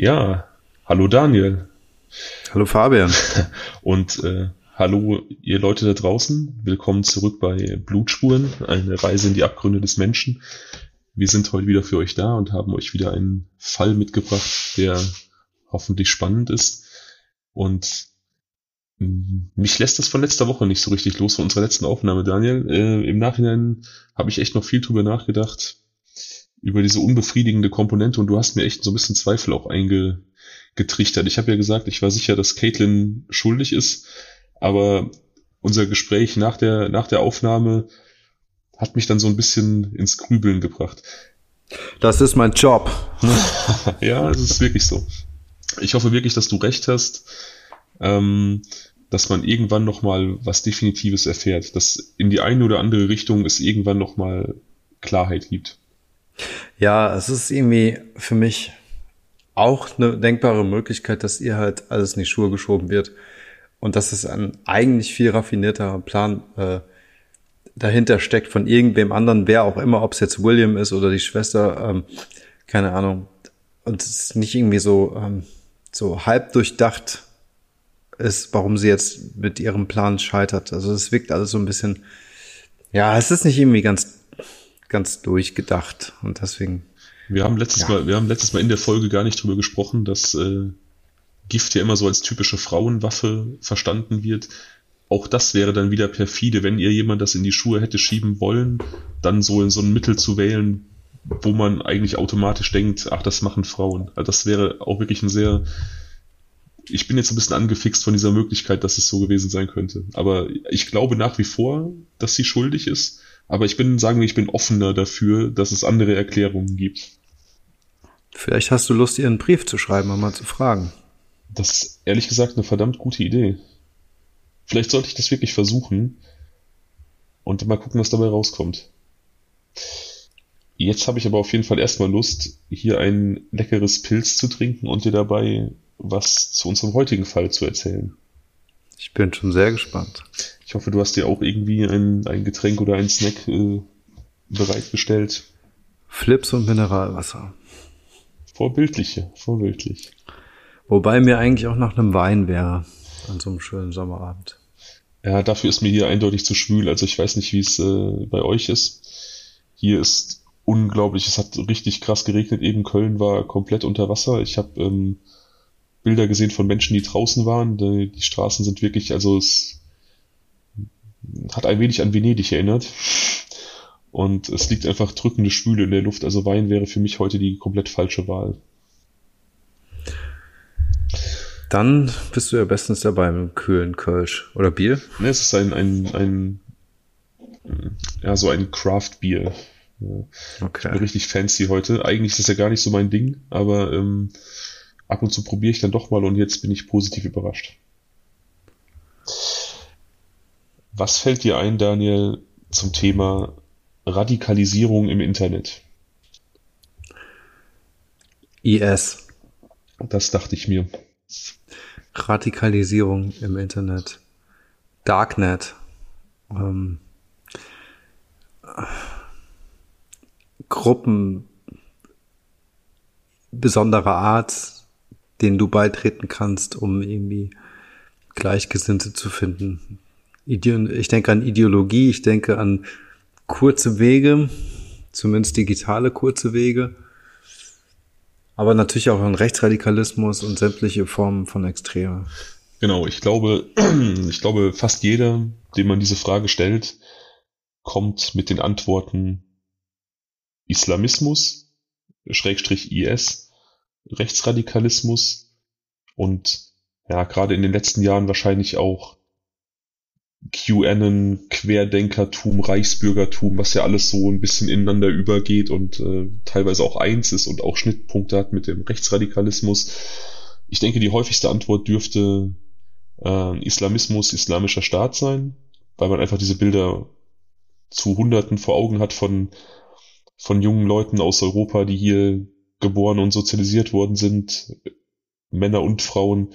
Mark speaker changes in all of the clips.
Speaker 1: Ja, hallo Daniel.
Speaker 2: Hallo Fabian.
Speaker 1: Und äh, hallo ihr Leute da draußen. Willkommen zurück bei Blutspuren, eine Reise in die Abgründe des Menschen. Wir sind heute wieder für euch da und haben euch wieder einen Fall mitgebracht, der hoffentlich spannend ist. Und mm, mich lässt das von letzter Woche nicht so richtig los, von unserer letzten Aufnahme, Daniel. Äh, Im Nachhinein habe ich echt noch viel drüber nachgedacht, über diese unbefriedigende Komponente und du hast mir echt so ein bisschen Zweifel auch eingetrichtert. Ich habe ja gesagt, ich war sicher, dass Caitlin schuldig ist, aber unser Gespräch nach der, nach der Aufnahme hat mich dann so ein bisschen ins Grübeln gebracht.
Speaker 2: Das ist mein Job.
Speaker 1: ja, es ist wirklich so. Ich hoffe wirklich, dass du recht hast, ähm, dass man irgendwann noch mal was Definitives erfährt, dass in die eine oder andere Richtung es irgendwann noch mal Klarheit gibt.
Speaker 2: Ja, es ist irgendwie für mich auch eine denkbare Möglichkeit, dass ihr halt alles in die Schuhe geschoben wird und dass es ein eigentlich viel raffinierterer Plan äh, dahinter steckt von irgendwem anderen, wer auch immer, ob es jetzt William ist oder die Schwester, ähm, keine Ahnung. Und es ist nicht irgendwie so, ähm, so halb durchdacht ist, warum sie jetzt mit ihrem Plan scheitert. Also es wirkt alles so ein bisschen, ja, es ist nicht irgendwie ganz, ganz durchgedacht und deswegen.
Speaker 1: Wir haben letztes ja. Mal, wir haben letztes Mal in der Folge gar nicht drüber gesprochen, dass äh, Gift ja immer so als typische Frauenwaffe verstanden wird. Auch das wäre dann wieder perfide, wenn ihr jemand das in die Schuhe hätte schieben wollen, dann so in so ein Mittel zu wählen, wo man eigentlich automatisch denkt, ach, das machen Frauen. Also das wäre auch wirklich ein sehr, ich bin jetzt ein bisschen angefixt von dieser Möglichkeit, dass es so gewesen sein könnte. Aber ich glaube nach wie vor, dass sie schuldig ist. Aber ich bin, sagen wir, ich bin offener dafür, dass es andere Erklärungen gibt.
Speaker 2: Vielleicht hast du Lust, ihr einen Brief zu schreiben und mal zu fragen.
Speaker 1: Das ist ehrlich gesagt eine verdammt gute Idee. Vielleicht sollte ich das wirklich versuchen und mal gucken, was dabei rauskommt. Jetzt habe ich aber auf jeden Fall erstmal Lust, hier ein leckeres Pilz zu trinken und dir dabei was zu unserem heutigen Fall zu erzählen.
Speaker 2: Ich bin schon sehr gespannt.
Speaker 1: Ich hoffe, du hast dir auch irgendwie ein, ein Getränk oder ein Snack äh, bereitgestellt.
Speaker 2: Flips und Mineralwasser.
Speaker 1: Vorbildliche, vorbildlich.
Speaker 2: Wobei mir eigentlich auch nach einem Wein wäre an so einem schönen Sommerabend.
Speaker 1: Ja, dafür ist mir hier eindeutig zu schwül. Also ich weiß nicht, wie es äh, bei euch ist. Hier ist unglaublich. Es hat richtig krass geregnet. Eben Köln war komplett unter Wasser. Ich habe ähm, Bilder gesehen von Menschen, die draußen waren. Die, die Straßen sind wirklich, also es hat ein wenig an Venedig erinnert. Und es liegt einfach drückende Schwüle in der Luft. Also Wein wäre für mich heute die komplett falsche Wahl.
Speaker 2: Dann bist du ja bestens dabei mit kühlen Kölsch oder Bier.
Speaker 1: Ne, es ist ein, ein, ein ja, so ein Craft-Bier. Okay. Ich bin richtig fancy heute. Eigentlich ist das ja gar nicht so mein Ding, aber ähm, ab und zu probiere ich dann doch mal und jetzt bin ich positiv überrascht. Was fällt dir ein, Daniel, zum Thema Radikalisierung im Internet?
Speaker 2: IS.
Speaker 1: Das dachte ich mir.
Speaker 2: Radikalisierung im Internet. Darknet. Ähm, Gruppen besonderer Art, denen du beitreten kannst, um irgendwie Gleichgesinnte zu finden. Ich denke an Ideologie, ich denke an kurze Wege, zumindest digitale kurze Wege, aber natürlich auch an Rechtsradikalismus und sämtliche Formen von Extreme.
Speaker 1: Genau, ich glaube, ich glaube, fast jeder, dem man diese Frage stellt, kommt mit den Antworten Islamismus, Schrägstrich IS, Rechtsradikalismus und ja, gerade in den letzten Jahren wahrscheinlich auch QAnon, Querdenkertum, Reichsbürgertum, was ja alles so ein bisschen ineinander übergeht und äh, teilweise auch eins ist und auch Schnittpunkte hat mit dem Rechtsradikalismus. Ich denke, die häufigste Antwort dürfte äh, Islamismus, islamischer Staat sein, weil man einfach diese Bilder zu Hunderten vor Augen hat von, von jungen Leuten aus Europa, die hier geboren und sozialisiert worden sind, Männer und Frauen,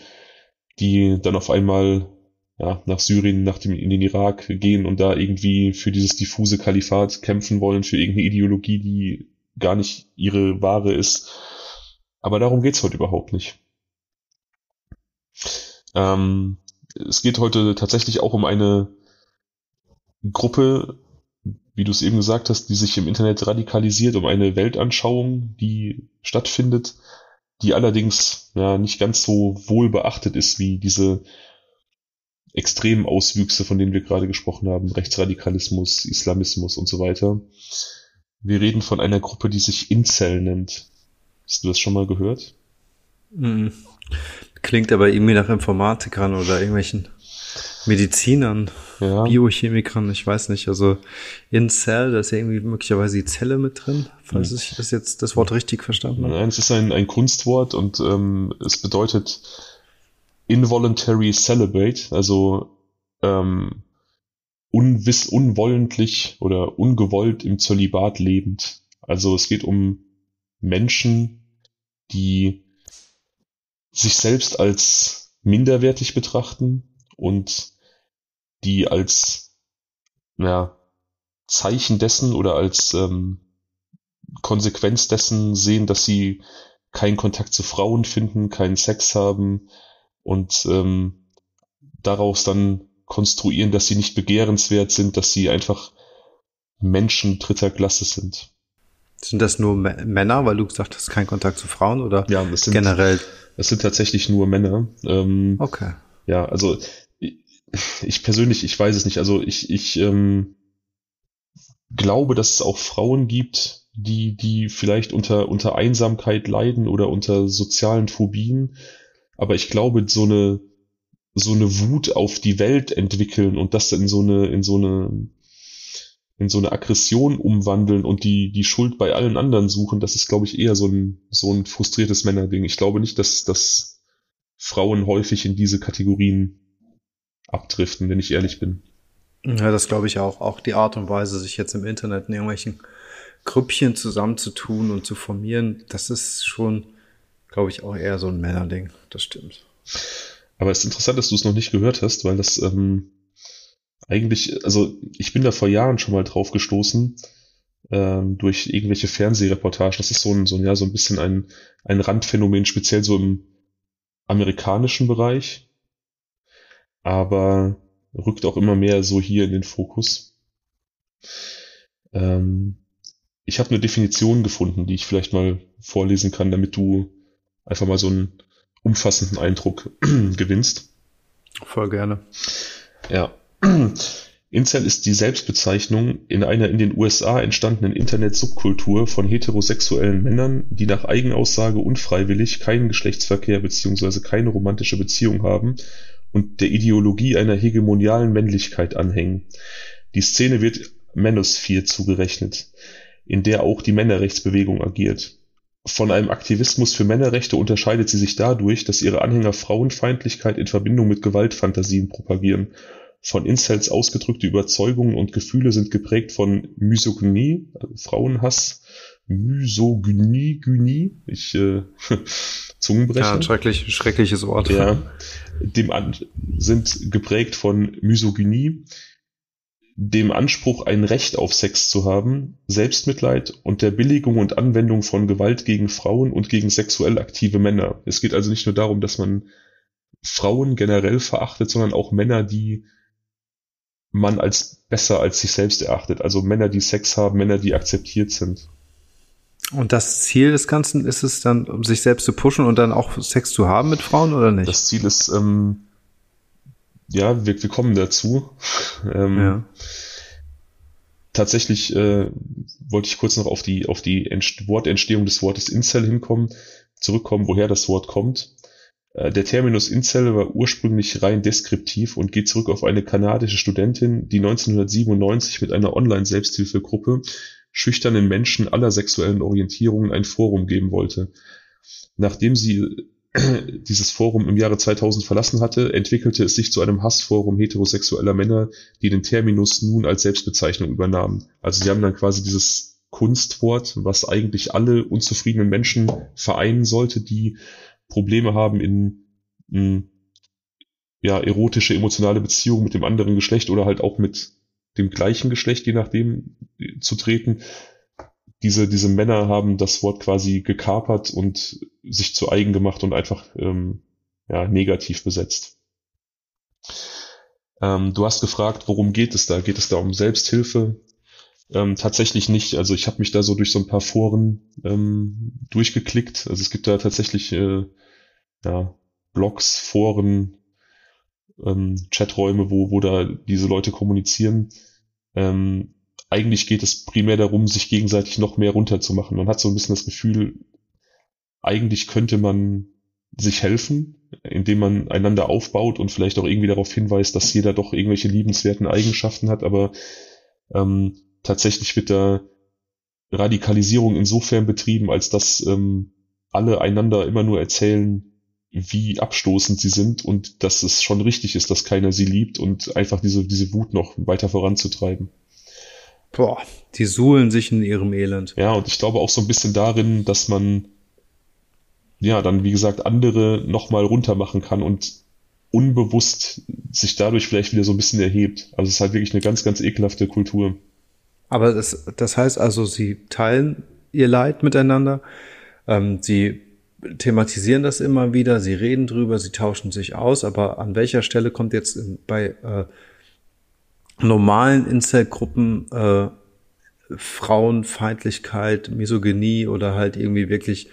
Speaker 1: die dann auf einmal ja, nach Syrien, nach dem, in den Irak gehen und da irgendwie für dieses diffuse Kalifat kämpfen wollen, für irgendeine Ideologie, die gar nicht ihre wahre ist. Aber darum geht's heute überhaupt nicht. Ähm, es geht heute tatsächlich auch um eine Gruppe, wie du es eben gesagt hast, die sich im Internet radikalisiert, um eine Weltanschauung, die stattfindet, die allerdings ja, nicht ganz so wohl beachtet ist wie diese extremen Auswüchse, von denen wir gerade gesprochen haben, Rechtsradikalismus, Islamismus und so weiter. Wir reden von einer Gruppe, die sich Incel nennt. Hast du das schon mal gehört?
Speaker 2: Klingt aber irgendwie nach Informatikern oder irgendwelchen Medizinern, ja. Biochemikern, ich weiß nicht. Also in Cell, da ist ja irgendwie möglicherweise die Zelle mit drin, falls mhm. ich das jetzt das Wort richtig verstanden habe.
Speaker 1: Nein, es ist ein, ein Kunstwort und ähm, es bedeutet involuntary celibate, also ähm, unwiss, unwollentlich oder ungewollt im Zölibat lebend. Also es geht um Menschen, die sich selbst als minderwertig betrachten und die als ja, Zeichen dessen oder als ähm, Konsequenz dessen sehen, dass sie keinen Kontakt zu Frauen finden, keinen Sex haben und ähm, daraus dann konstruieren, dass sie nicht begehrenswert sind, dass sie einfach Menschen dritter Klasse sind.
Speaker 2: Sind das nur Männer, weil du gesagt hast, kein Kontakt zu Frauen oder
Speaker 1: ja, das sind, generell? Das sind tatsächlich nur Männer. Ähm,
Speaker 2: okay.
Speaker 1: Ja, also ich persönlich, ich weiß es nicht. Also ich, ich ähm, glaube, dass es auch Frauen gibt, die, die vielleicht unter, unter Einsamkeit leiden oder unter sozialen Phobien. Aber ich glaube, so eine, so eine Wut auf die Welt entwickeln und das in so eine, in so eine, in so eine Aggression umwandeln und die, die Schuld bei allen anderen suchen, das ist, glaube ich, eher so ein, so ein frustriertes Männerding. Ich glaube nicht, dass, dass Frauen häufig in diese Kategorien abdriften, wenn ich ehrlich bin.
Speaker 2: Ja, das glaube ich auch. Auch die Art und Weise, sich jetzt im Internet in irgendwelchen Grüppchen zusammenzutun und zu formieren, das ist schon, glaube ich, auch eher so ein Männerding. Das stimmt.
Speaker 1: Aber es ist interessant, dass du es noch nicht gehört hast, weil das ähm, eigentlich, also ich bin da vor Jahren schon mal drauf gestoßen, ähm, durch irgendwelche Fernsehreportagen. Das ist so ein, so ein, ja, so ein bisschen ein, ein Randphänomen, speziell so im amerikanischen Bereich aber rückt auch immer mehr so hier in den Fokus. Ähm, ich habe eine Definition gefunden, die ich vielleicht mal vorlesen kann, damit du einfach mal so einen umfassenden Eindruck gewinnst.
Speaker 2: Voll gerne.
Speaker 1: Ja. Incel ist die Selbstbezeichnung in einer in den USA entstandenen Internet-Subkultur von heterosexuellen Männern, die nach Eigenaussage unfreiwillig keinen Geschlechtsverkehr bzw. keine romantische Beziehung haben und der Ideologie einer hegemonialen Männlichkeit anhängen. Die Szene wird Manosphere zugerechnet, in der auch die Männerrechtsbewegung agiert. Von einem Aktivismus für Männerrechte unterscheidet sie sich dadurch, dass ihre Anhänger Frauenfeindlichkeit in Verbindung mit Gewaltfantasien propagieren. Von Incels ausgedrückte Überzeugungen und Gefühle sind geprägt von Misogynie, also Frauenhass, Misogynie, Gynie, ich äh, Zungenbrecher. Ja,
Speaker 2: schrecklich, schreckliches Wort.
Speaker 1: Ja, dem an, sind geprägt von Misogynie, dem Anspruch, ein Recht auf Sex zu haben, Selbstmitleid und der Billigung und Anwendung von Gewalt gegen Frauen und gegen sexuell aktive Männer. Es geht also nicht nur darum, dass man Frauen generell verachtet, sondern auch Männer, die man als besser als sich selbst erachtet. Also Männer, die Sex haben, Männer, die akzeptiert sind.
Speaker 2: Und das Ziel des Ganzen ist es dann, um sich selbst zu pushen und dann auch Sex zu haben mit Frauen oder nicht?
Speaker 1: Das Ziel ist, ähm, ja, wir, wir kommen dazu. ähm, ja. Tatsächlich äh, wollte ich kurz noch auf die, auf die Entst Wortentstehung des Wortes Incel hinkommen, zurückkommen, woher das Wort kommt. Äh, der Terminus Incel war ursprünglich rein deskriptiv und geht zurück auf eine kanadische Studentin, die 1997 mit einer Online-Selbsthilfegruppe schüchternen Menschen aller sexuellen Orientierungen ein Forum geben wollte. Nachdem sie dieses Forum im Jahre 2000 verlassen hatte, entwickelte es sich zu einem Hassforum heterosexueller Männer, die den Terminus nun als Selbstbezeichnung übernahmen. Also sie haben dann quasi dieses Kunstwort, was eigentlich alle unzufriedenen Menschen vereinen sollte, die Probleme haben in, in ja, erotische, emotionale Beziehungen mit dem anderen Geschlecht oder halt auch mit dem gleichen Geschlecht, je nachdem, zu treten, diese, diese Männer haben das Wort quasi gekapert und sich zu eigen gemacht und einfach ähm, ja, negativ besetzt. Ähm, du hast gefragt, worum geht es da? Geht es da um Selbsthilfe? Ähm, tatsächlich nicht. Also ich habe mich da so durch so ein paar Foren ähm, durchgeklickt. Also es gibt da tatsächlich äh, ja, Blogs, Foren, ähm, Chaträume, wo, wo da diese Leute kommunizieren. Ähm, eigentlich geht es primär darum, sich gegenseitig noch mehr runterzumachen. Man hat so ein bisschen das Gefühl, eigentlich könnte man sich helfen, indem man einander aufbaut und vielleicht auch irgendwie darauf hinweist, dass jeder doch irgendwelche liebenswerten Eigenschaften hat, aber ähm, tatsächlich wird da Radikalisierung insofern betrieben, als dass ähm, alle einander immer nur erzählen, wie abstoßend sie sind und dass es schon richtig ist, dass keiner sie liebt und einfach diese, diese Wut noch weiter voranzutreiben.
Speaker 2: Boah, die suhlen sich in ihrem Elend.
Speaker 1: Ja, und ich glaube auch so ein bisschen darin, dass man ja dann, wie gesagt, andere nochmal runter machen kann und unbewusst sich dadurch vielleicht wieder so ein bisschen erhebt. Also es ist halt wirklich eine ganz, ganz ekelhafte Kultur.
Speaker 2: Aber das, das heißt also, sie teilen ihr Leid miteinander, ähm, sie thematisieren das immer wieder, sie reden drüber, sie tauschen sich aus, aber an welcher Stelle kommt jetzt bei äh, normalen Incel-Gruppen äh, Frauenfeindlichkeit, Misogynie oder halt irgendwie wirklich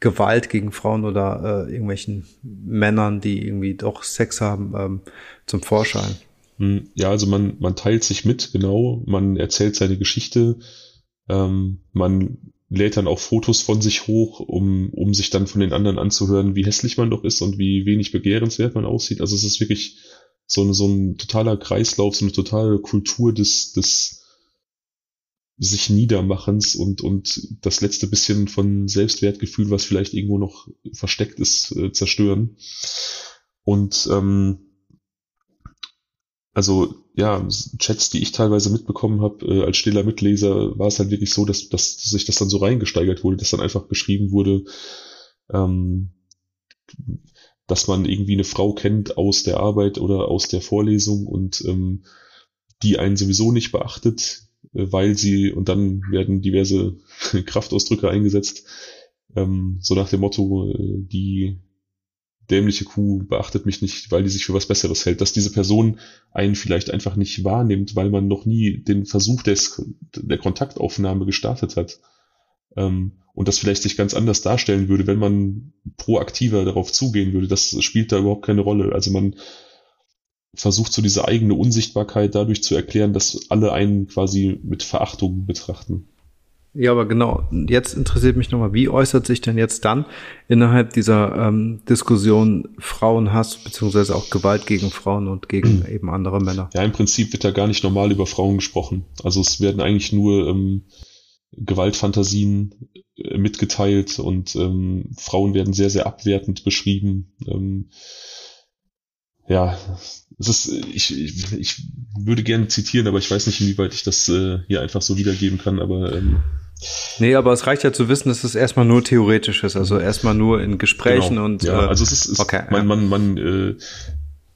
Speaker 2: Gewalt gegen Frauen oder äh, irgendwelchen Männern, die irgendwie doch Sex haben, ähm, zum Vorschein.
Speaker 1: Hm, ja, also man, man teilt sich mit, genau, man erzählt seine Geschichte, ähm, man lädt dann auch Fotos von sich hoch, um, um sich dann von den anderen anzuhören, wie hässlich man doch ist und wie wenig begehrenswert man aussieht. Also es ist wirklich so, ein so ein totaler Kreislauf, so eine totale Kultur des, des sich Niedermachens und, und das letzte bisschen von Selbstwertgefühl, was vielleicht irgendwo noch versteckt ist, äh, zerstören. Und ähm, also ja, Chats, die ich teilweise mitbekommen habe, äh, als stiller Mitleser, war es halt wirklich so, dass, dass sich das dann so reingesteigert wurde, dass dann einfach geschrieben wurde, ähm, dass man irgendwie eine Frau kennt aus der Arbeit oder aus der Vorlesung und ähm, die einen sowieso nicht beachtet, äh, weil sie, und dann werden diverse Kraftausdrücke eingesetzt, ähm, so nach dem Motto, äh, die dämliche Kuh beachtet mich nicht, weil die sich für was Besseres hält, dass diese Person einen vielleicht einfach nicht wahrnimmt, weil man noch nie den Versuch des, der Kontaktaufnahme gestartet hat. Ähm, und das vielleicht sich ganz anders darstellen würde, wenn man proaktiver darauf zugehen würde. Das spielt da überhaupt keine Rolle. Also man versucht so diese eigene Unsichtbarkeit dadurch zu erklären, dass alle einen quasi mit Verachtung betrachten.
Speaker 2: Ja, aber genau, jetzt interessiert mich nochmal, wie äußert sich denn jetzt dann innerhalb dieser ähm, Diskussion Frauenhass beziehungsweise auch Gewalt gegen Frauen und gegen eben andere Männer?
Speaker 1: Ja, im Prinzip wird da gar nicht normal über Frauen gesprochen. Also es werden eigentlich nur ähm, Gewaltfantasien äh, mitgeteilt und ähm, Frauen werden sehr, sehr abwertend beschrieben. Ähm, ja, es ist, ich, ich, ich würde gerne zitieren, aber ich weiß nicht, inwieweit ich das äh, hier einfach so wiedergeben kann, aber ähm,
Speaker 2: Nee, aber es reicht ja zu wissen, dass es erstmal nur theoretisch ist, also erstmal nur in Gesprächen genau. und
Speaker 1: ja, äh, also es ist, ist okay, man, man, man, äh,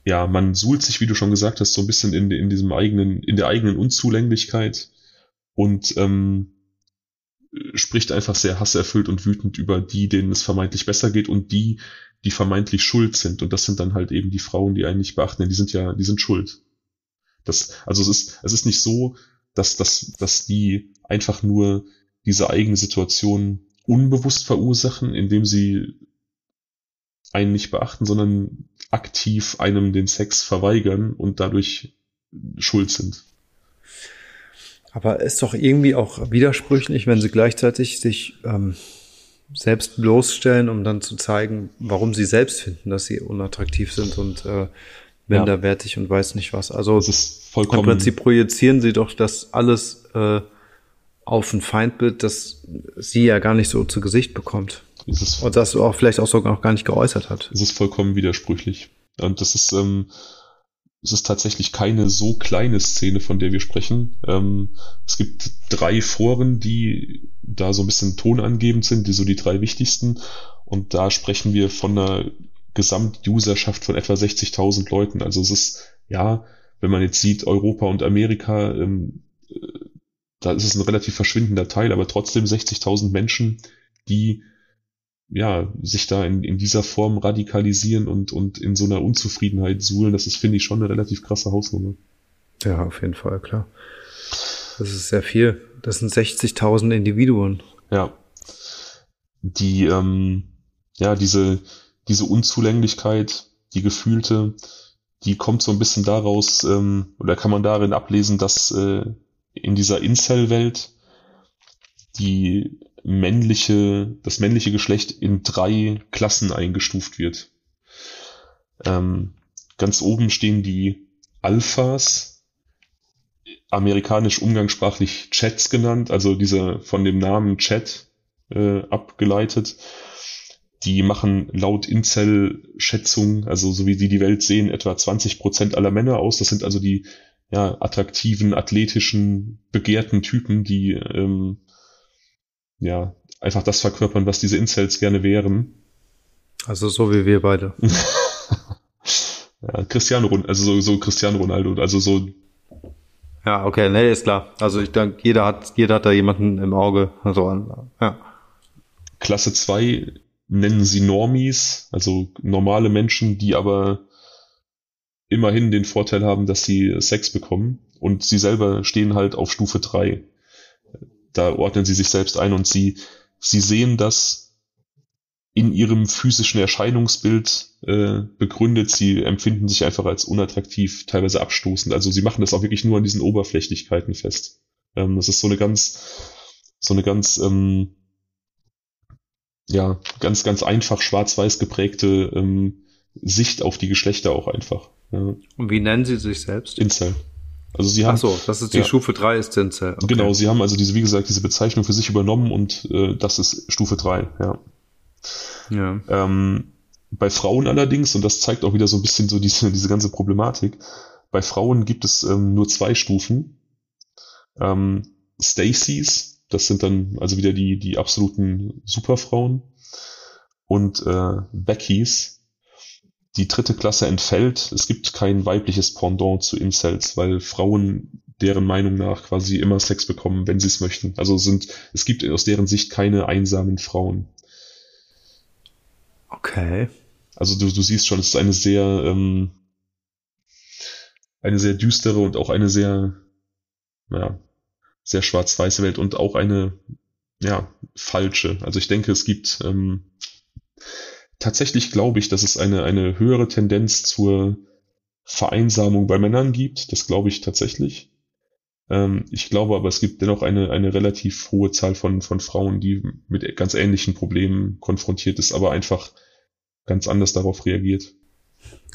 Speaker 1: ja, man suhlt sich, wie du schon gesagt hast, so ein bisschen in, in diesem eigenen, in der eigenen Unzulänglichkeit und ähm, spricht einfach sehr hasserfüllt und wütend über die, denen es vermeintlich besser geht und die, die vermeintlich schuld sind. Und das sind dann halt eben die Frauen, die einen nicht beachten, denn die sind ja, die sind schuld. Das, also es ist, es ist nicht so, dass, dass, dass die einfach nur diese eigene Situation unbewusst verursachen, indem sie einen nicht beachten, sondern aktiv einem den Sex verweigern und dadurch schuld sind.
Speaker 2: Aber ist doch irgendwie auch widersprüchlich, wenn sie gleichzeitig sich ähm, selbst bloßstellen, um dann zu zeigen, warum sie selbst finden, dass sie unattraktiv sind und äh, minderwertig ja. und weiß nicht was. Also
Speaker 1: das ist vollkommen
Speaker 2: im Prinzip projizieren sie doch das alles äh, auf ein Feindbild, das sie ja gar nicht so zu Gesicht bekommt. und das auch vielleicht auch sogar noch gar nicht geäußert hat.
Speaker 1: Es ist vollkommen widersprüchlich. Und das ist, ähm, es ist tatsächlich keine so kleine Szene, von der wir sprechen. Ähm, es gibt drei Foren, die da so ein bisschen tonangebend sind, die so die drei wichtigsten. Und da sprechen wir von einer Gesamtuserschaft von etwa 60.000 Leuten. Also es ist, ja, wenn man jetzt sieht, Europa und Amerika, ähm, da ist es ein relativ verschwindender Teil, aber trotzdem 60.000 Menschen, die ja, sich da in, in dieser Form radikalisieren und, und in so einer Unzufriedenheit suhlen, das ist, finde ich, schon eine relativ krasse Hausnummer.
Speaker 2: Ja, auf jeden Fall, klar. Das ist sehr viel. Das sind 60.000 Individuen.
Speaker 1: Ja. Die, ähm, ja, diese, diese Unzulänglichkeit, die gefühlte, die kommt so ein bisschen daraus, ähm, oder kann man darin ablesen, dass äh, in dieser Incel-Welt die männliche, das männliche Geschlecht in drei Klassen eingestuft wird. Ähm, ganz oben stehen die Alphas, amerikanisch umgangssprachlich Chats genannt, also diese von dem Namen Chat äh, abgeleitet. Die machen laut Incel-Schätzung, also so wie sie die Welt sehen, etwa 20 Prozent aller Männer aus. Das sind also die ja, attraktiven, athletischen, begehrten Typen, die ähm, ja einfach das verkörpern, was diese Incels gerne wären.
Speaker 2: Also so wie wir beide.
Speaker 1: ja, Cristiano Ronaldo, also so, so Cristiano Ronaldo, also so.
Speaker 2: Ja, okay, nee, ist klar. Also ich denke, jeder hat, jeder hat da jemanden im Auge. Also, ja.
Speaker 1: Klasse 2 nennen sie Normies, also normale Menschen, die aber immerhin den Vorteil haben, dass sie Sex bekommen und sie selber stehen halt auf Stufe 3. Da ordnen sie sich selbst ein und sie, sie sehen das in ihrem physischen Erscheinungsbild äh, begründet. Sie empfinden sich einfach als unattraktiv, teilweise abstoßend. Also sie machen das auch wirklich nur an diesen Oberflächlichkeiten fest. Ähm, das ist so eine ganz, so eine ganz, ähm, ja, ganz, ganz einfach schwarz-weiß geprägte ähm, Sicht auf die Geschlechter auch einfach. Ja.
Speaker 2: Und wie nennen Sie sich selbst?
Speaker 1: Incel. Also sie haben. Ach
Speaker 2: so, das ist die ja, Stufe 3 ist Incel.
Speaker 1: Okay. Genau, sie haben also diese, wie gesagt, diese Bezeichnung für sich übernommen und äh, das ist Stufe 3, ja. Ja. Ähm, bei Frauen allerdings, und das zeigt auch wieder so ein bisschen so diese, diese ganze Problematik, bei Frauen gibt es ähm, nur zwei Stufen. Ähm, Stacys, das sind dann also wieder die, die absoluten Superfrauen. Und äh, Beckys, die dritte Klasse entfällt. Es gibt kein weibliches Pendant zu Incels, weil Frauen deren Meinung nach quasi immer Sex bekommen, wenn sie es möchten. Also sind, es gibt aus deren Sicht keine einsamen Frauen.
Speaker 2: Okay.
Speaker 1: Also du, du siehst schon, es ist eine sehr, ähm, eine sehr düstere und auch eine sehr, ja, sehr schwarz-weiße Welt und auch eine, ja, falsche. Also ich denke, es gibt ähm, tatsächlich glaube ich, dass es eine, eine höhere Tendenz zur Vereinsamung bei Männern gibt. Das glaube ich tatsächlich. Ähm, ich glaube aber, es gibt dennoch eine, eine relativ hohe Zahl von, von Frauen, die mit ganz ähnlichen Problemen konfrontiert ist, aber einfach ganz anders darauf reagiert.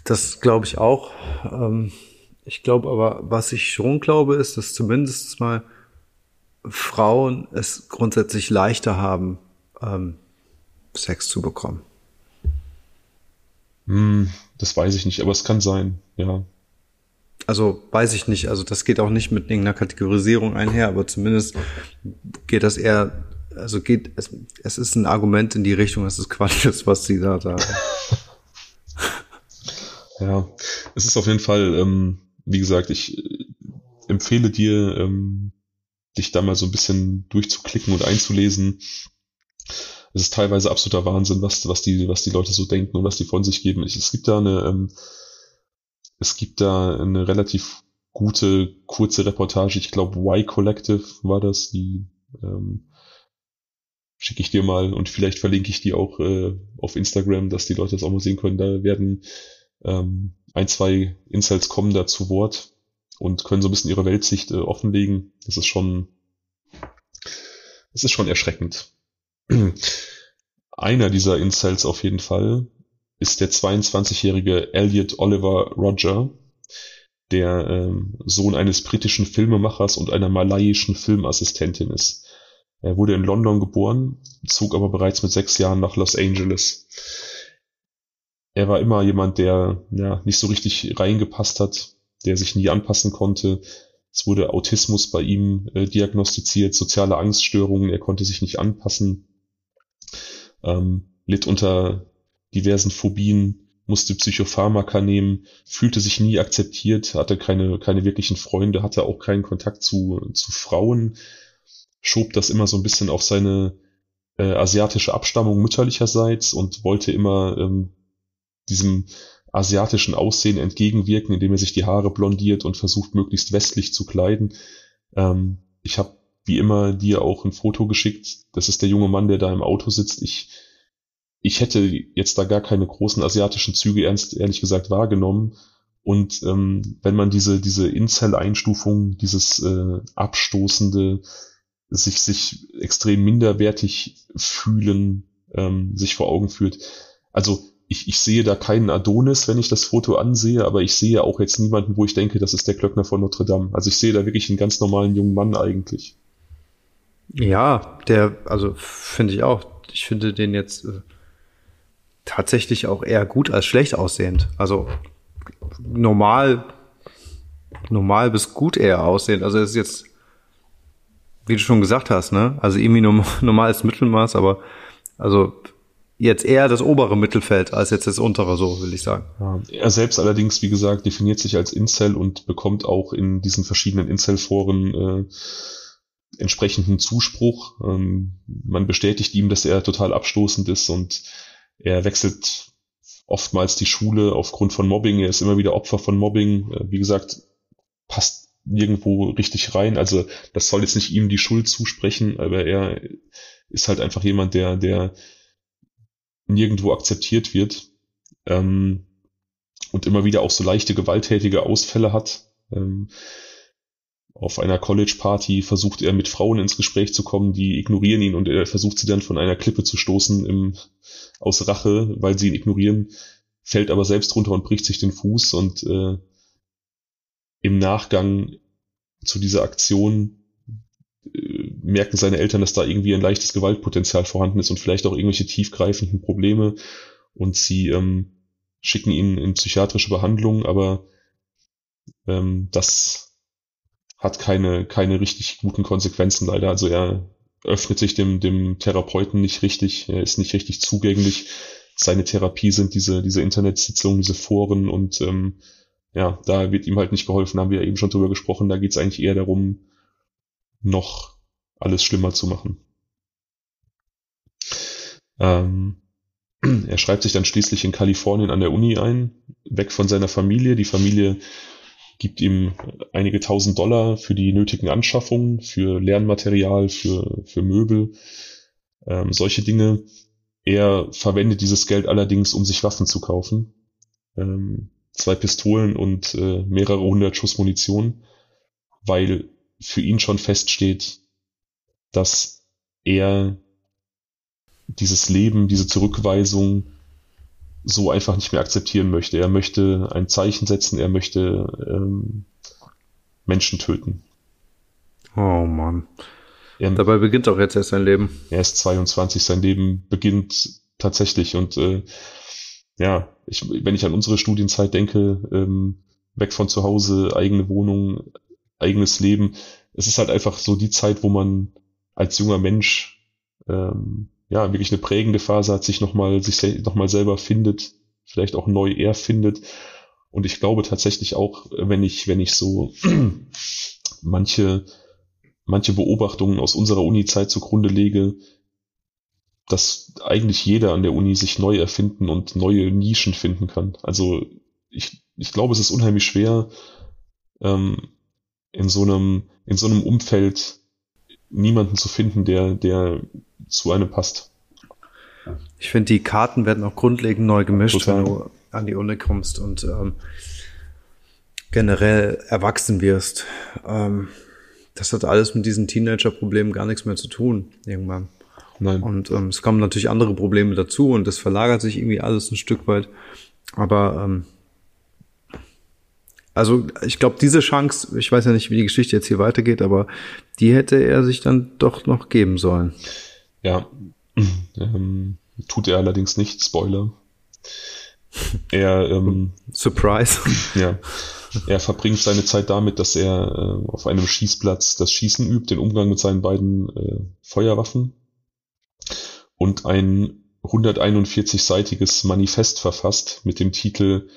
Speaker 2: Das glaube ich auch. Ähm, ich glaube aber, was ich schon glaube, ist, dass zumindest mal Frauen es grundsätzlich leichter haben, ähm, Sex zu bekommen.
Speaker 1: Hm, das weiß ich nicht, aber es kann sein, ja.
Speaker 2: Also weiß ich nicht, also das geht auch nicht mit irgendeiner Kategorisierung einher, aber zumindest geht das eher, also geht, es, es ist ein Argument in die Richtung, dass es Quatsch ist, was sie da sagen.
Speaker 1: ja, es ist auf jeden Fall, ähm, wie gesagt, ich äh, empfehle dir, ähm, dich da mal so ein bisschen durchzuklicken und einzulesen es ist teilweise absoluter Wahnsinn, was, was die, was die Leute so denken und was die von sich geben. es gibt da eine, ähm, es gibt da eine relativ gute, kurze Reportage. Ich glaube, Y Collective war das, die, ähm, schicke ich dir mal und vielleicht verlinke ich die auch äh, auf Instagram, dass die Leute das auch mal sehen können. Da werden ähm, ein, zwei Insights kommen da zu Wort und können so ein bisschen ihre Weltsicht äh, offenlegen. Das ist schon, das ist schon erschreckend. Einer dieser Incels auf jeden Fall ist der 22-jährige Elliot Oliver Roger, der ähm, Sohn eines britischen Filmemachers und einer malaiischen Filmassistentin ist. Er wurde in London geboren, zog aber bereits mit sechs Jahren nach Los Angeles. Er war immer jemand, der ja, nicht so richtig reingepasst hat, der sich nie anpassen konnte. Es wurde Autismus bei ihm äh, diagnostiziert, soziale Angststörungen, er konnte sich nicht anpassen ähm, litt unter diversen Phobien, musste Psychopharmaka nehmen, fühlte sich nie akzeptiert, hatte keine, keine wirklichen Freunde, hatte auch keinen Kontakt zu, zu Frauen, schob das immer so ein bisschen auf seine äh, asiatische Abstammung mütterlicherseits und wollte immer ähm, diesem asiatischen Aussehen entgegenwirken, indem er sich die Haare blondiert und versucht, möglichst westlich zu kleiden. Ähm, ich habe wie immer dir auch ein Foto geschickt. Das ist der junge Mann, der da im Auto sitzt. Ich, ich hätte jetzt da gar keine großen asiatischen Züge ernst, ehrlich gesagt wahrgenommen. Und ähm, wenn man diese, diese Incel-Einstufung, dieses äh, abstoßende, sich, sich extrem minderwertig fühlen, ähm, sich vor Augen führt. Also ich, ich sehe da keinen Adonis, wenn ich das Foto ansehe, aber ich sehe auch jetzt niemanden, wo ich denke, das ist der Glöckner von Notre Dame. Also ich sehe da wirklich einen ganz normalen jungen Mann eigentlich.
Speaker 2: Ja, der, also finde ich auch. Ich finde den jetzt äh, tatsächlich auch eher gut als schlecht aussehend. Also normal, normal bis gut eher aussehend. Also ist jetzt, wie du schon gesagt hast, ne? Also irgendwie normales Mittelmaß, aber also jetzt eher das obere Mittelfeld als jetzt das untere, so will ich sagen.
Speaker 1: Er selbst allerdings, wie gesagt, definiert sich als Incel und bekommt auch in diesen verschiedenen Incel-Foren äh, entsprechenden Zuspruch. Ähm, man bestätigt ihm, dass er total abstoßend ist und er wechselt oftmals die Schule aufgrund von Mobbing. Er ist immer wieder Opfer von Mobbing. Äh, wie gesagt, passt nirgendwo richtig rein. Also das soll jetzt nicht ihm die Schuld zusprechen, aber er ist halt einfach jemand, der, der nirgendwo akzeptiert wird ähm, und immer wieder auch so leichte gewalttätige Ausfälle hat. Ähm, auf einer College-Party versucht er mit Frauen ins Gespräch zu kommen, die ignorieren ihn und er versucht sie dann von einer Klippe zu stoßen im, aus Rache, weil sie ihn ignorieren, fällt aber selbst runter und bricht sich den Fuß und äh, im Nachgang zu dieser Aktion äh, merken seine Eltern, dass da irgendwie ein leichtes Gewaltpotenzial vorhanden ist und vielleicht auch irgendwelche tiefgreifenden Probleme und sie ähm, schicken ihn in psychiatrische Behandlung, aber ähm, das hat keine, keine richtig guten Konsequenzen leider. Also er öffnet sich dem, dem Therapeuten nicht richtig, er ist nicht richtig zugänglich. Seine Therapie sind diese, diese Internetsitzungen, diese Foren und ähm, ja, da wird ihm halt nicht geholfen, haben wir ja eben schon drüber gesprochen. Da geht es eigentlich eher darum, noch alles schlimmer zu machen. Ähm, er schreibt sich dann schließlich in Kalifornien an der Uni ein, weg von seiner Familie. Die Familie gibt ihm einige tausend Dollar für die nötigen Anschaffungen, für Lernmaterial, für, für Möbel, ähm, solche Dinge. Er verwendet dieses Geld allerdings, um sich Waffen zu kaufen. Ähm, zwei Pistolen und äh, mehrere hundert Schuss Munition, weil für ihn schon feststeht, dass er dieses Leben, diese Zurückweisung so einfach nicht mehr akzeptieren möchte. Er möchte ein Zeichen setzen, er möchte ähm, Menschen töten.
Speaker 2: Oh Mann. Er, Dabei beginnt auch jetzt erst sein Leben.
Speaker 1: Er ist 22, sein Leben beginnt tatsächlich und äh, ja, ich, wenn ich an unsere Studienzeit denke, ähm, weg von zu Hause, eigene Wohnung, eigenes Leben, es ist halt einfach so die Zeit, wo man als junger Mensch ähm, ja, wirklich eine prägende Phase hat, sich nochmal, sich nochmal selber findet, vielleicht auch neu erfindet. Und ich glaube tatsächlich auch, wenn ich, wenn ich so manche, manche Beobachtungen aus unserer Uni-Zeit zugrunde lege, dass eigentlich jeder an der Uni sich neu erfinden und neue Nischen finden kann. Also ich, ich glaube, es ist unheimlich schwer, ähm, in so einem, in so einem Umfeld niemanden zu finden, der, der zu einem passt.
Speaker 2: Ich finde, die Karten werden auch grundlegend neu gemischt, Total. wenn du an die Uni kommst und ähm, generell erwachsen wirst. Ähm, das hat alles mit diesen Teenager-Problemen gar nichts mehr zu tun, irgendwann. Nein. Und ähm, es kommen natürlich andere Probleme dazu und das verlagert sich irgendwie alles ein Stück weit. Aber ähm, also ich glaube, diese Chance, ich weiß ja nicht, wie die Geschichte jetzt hier weitergeht, aber die hätte er sich dann doch noch geben sollen.
Speaker 1: Ja, ähm, tut er allerdings nicht, Spoiler. Er, ähm,
Speaker 2: Surprise.
Speaker 1: Ja. Er verbringt seine Zeit damit, dass er äh, auf einem Schießplatz das Schießen übt, den Umgang mit seinen beiden äh, Feuerwaffen und ein 141-seitiges Manifest verfasst mit dem Titel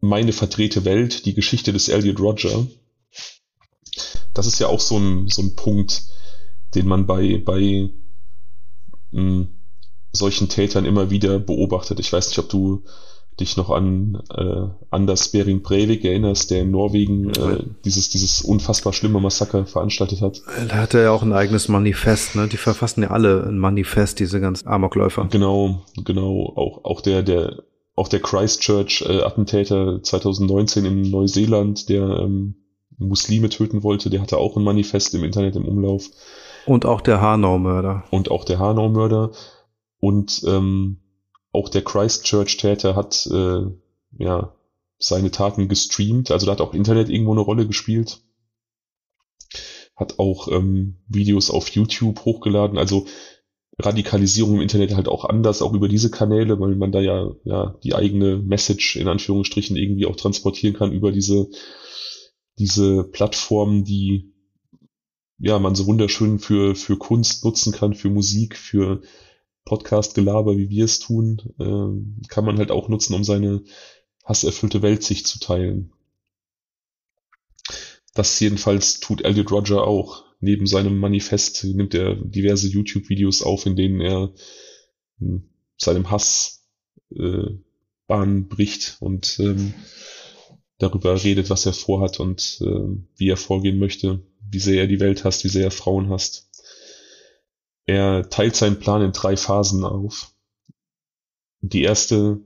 Speaker 1: Meine verdrehte Welt, die Geschichte des Elliot Roger. Das ist ja auch so ein, so ein Punkt, den man bei, bei mh, hm, solchen Tätern immer wieder beobachtet. Ich weiß nicht, ob du dich noch an äh, Anders Bering Breivik erinnerst, der in Norwegen äh, dieses, dieses unfassbar schlimme Massaker veranstaltet hat.
Speaker 2: Da hat er ja auch ein eigenes Manifest, ne? Die verfassen ja alle ein Manifest, diese ganzen Amokläufer.
Speaker 1: Genau, genau. Auch, auch der, der, auch der Christchurch-Attentäter 2019 in Neuseeland, der ähm, Muslime töten wollte, der hatte auch ein Manifest im Internet im Umlauf.
Speaker 2: Und auch der Hanau-Mörder.
Speaker 1: Und auch der Hanau-Mörder. Und ähm, auch der Christchurch-Täter hat äh, ja seine Taten gestreamt, also da hat auch Internet irgendwo eine Rolle gespielt. Hat auch ähm, Videos auf YouTube hochgeladen, also Radikalisierung im Internet halt auch anders, auch über diese Kanäle, weil man da ja, ja die eigene Message in Anführungsstrichen irgendwie auch transportieren kann über diese, diese Plattformen, die ja man so wunderschön für, für Kunst nutzen kann, für Musik, für Podcast-Gelaber, wie wir es tun, äh, kann man halt auch nutzen, um seine hasserfüllte Welt sich zu teilen. Das jedenfalls tut Elliot Roger auch. Neben seinem Manifest nimmt er diverse YouTube-Videos auf, in denen er hm, seinem Hass äh, Bahn bricht und ähm, darüber redet, was er vorhat und äh, wie er vorgehen möchte, wie sehr er die Welt hasst, wie sehr er Frauen hasst. Er teilt seinen Plan in drei Phasen auf. Die erste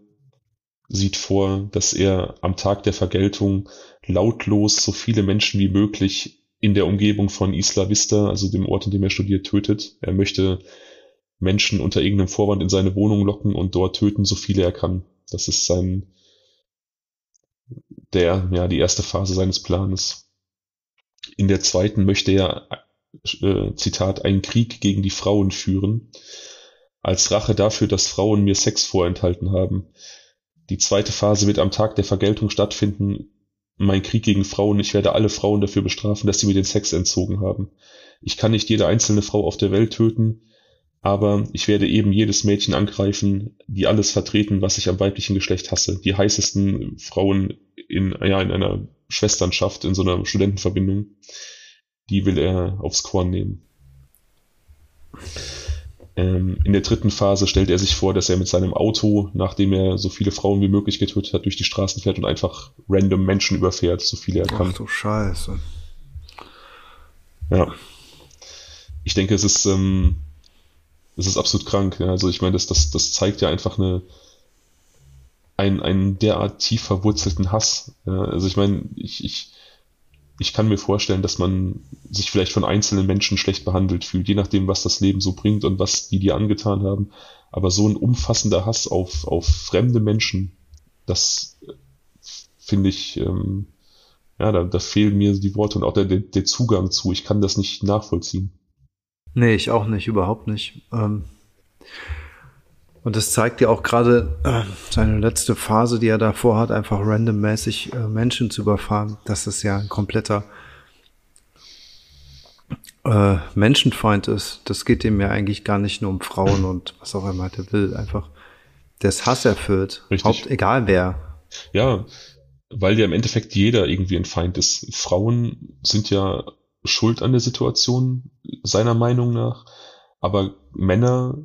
Speaker 1: sieht vor, dass er am Tag der Vergeltung lautlos so viele Menschen wie möglich in der Umgebung von Isla Vista, also dem Ort, in dem er studiert, tötet. Er möchte Menschen unter irgendeinem Vorwand in seine Wohnung locken und dort töten, so viele er kann. Das ist sein, der, ja, die erste Phase seines Planes. In der zweiten möchte er äh, Zitat, einen Krieg gegen die Frauen führen, als Rache dafür, dass Frauen mir Sex vorenthalten haben. Die zweite Phase wird am Tag der Vergeltung stattfinden. Mein Krieg gegen Frauen, ich werde alle Frauen dafür bestrafen, dass sie mir den Sex entzogen haben. Ich kann nicht jede einzelne Frau auf der Welt töten, aber ich werde eben jedes Mädchen angreifen, die alles vertreten, was ich am weiblichen Geschlecht hasse. Die heißesten Frauen in, ja, in einer Schwesternschaft, in so einer Studentenverbindung die will er aufs Korn nehmen. Ähm, in der dritten Phase stellt er sich vor, dass er mit seinem Auto, nachdem er so viele Frauen wie möglich getötet hat, durch die Straßen fährt und einfach random Menschen überfährt, so viele er kann.
Speaker 2: Ach du Scheiße.
Speaker 1: Ja. Ich denke, es ist, ähm, es ist absolut krank. Ja. Also ich meine, das, das, das zeigt ja einfach eine, einen, einen derart tief verwurzelten Hass. Ja. Also ich meine, ich, ich, ich kann mir vorstellen, dass man sich vielleicht von einzelnen Menschen schlecht behandelt fühlt, je nachdem, was das Leben so bringt und was die dir angetan haben. Aber so ein umfassender Hass auf, auf fremde Menschen, das finde ich, ähm, ja, da, da fehlen mir die Worte und auch der, der Zugang zu. Ich kann das nicht nachvollziehen.
Speaker 2: Nee, ich auch nicht, überhaupt nicht. Ähm und das zeigt ja auch gerade äh, seine letzte Phase, die er davor hat, einfach randommäßig äh, Menschen zu überfahren. Das ist ja ein kompletter äh, Menschenfeind ist. Das geht ihm ja eigentlich gar nicht nur um Frauen und was auch immer er will. Einfach der ist Hass erfüllt.
Speaker 1: Richtig.
Speaker 2: Haupt, egal wer.
Speaker 1: Ja, weil ja im Endeffekt jeder irgendwie ein Feind ist. Frauen sind ja schuld an der Situation, seiner Meinung nach. Aber Männer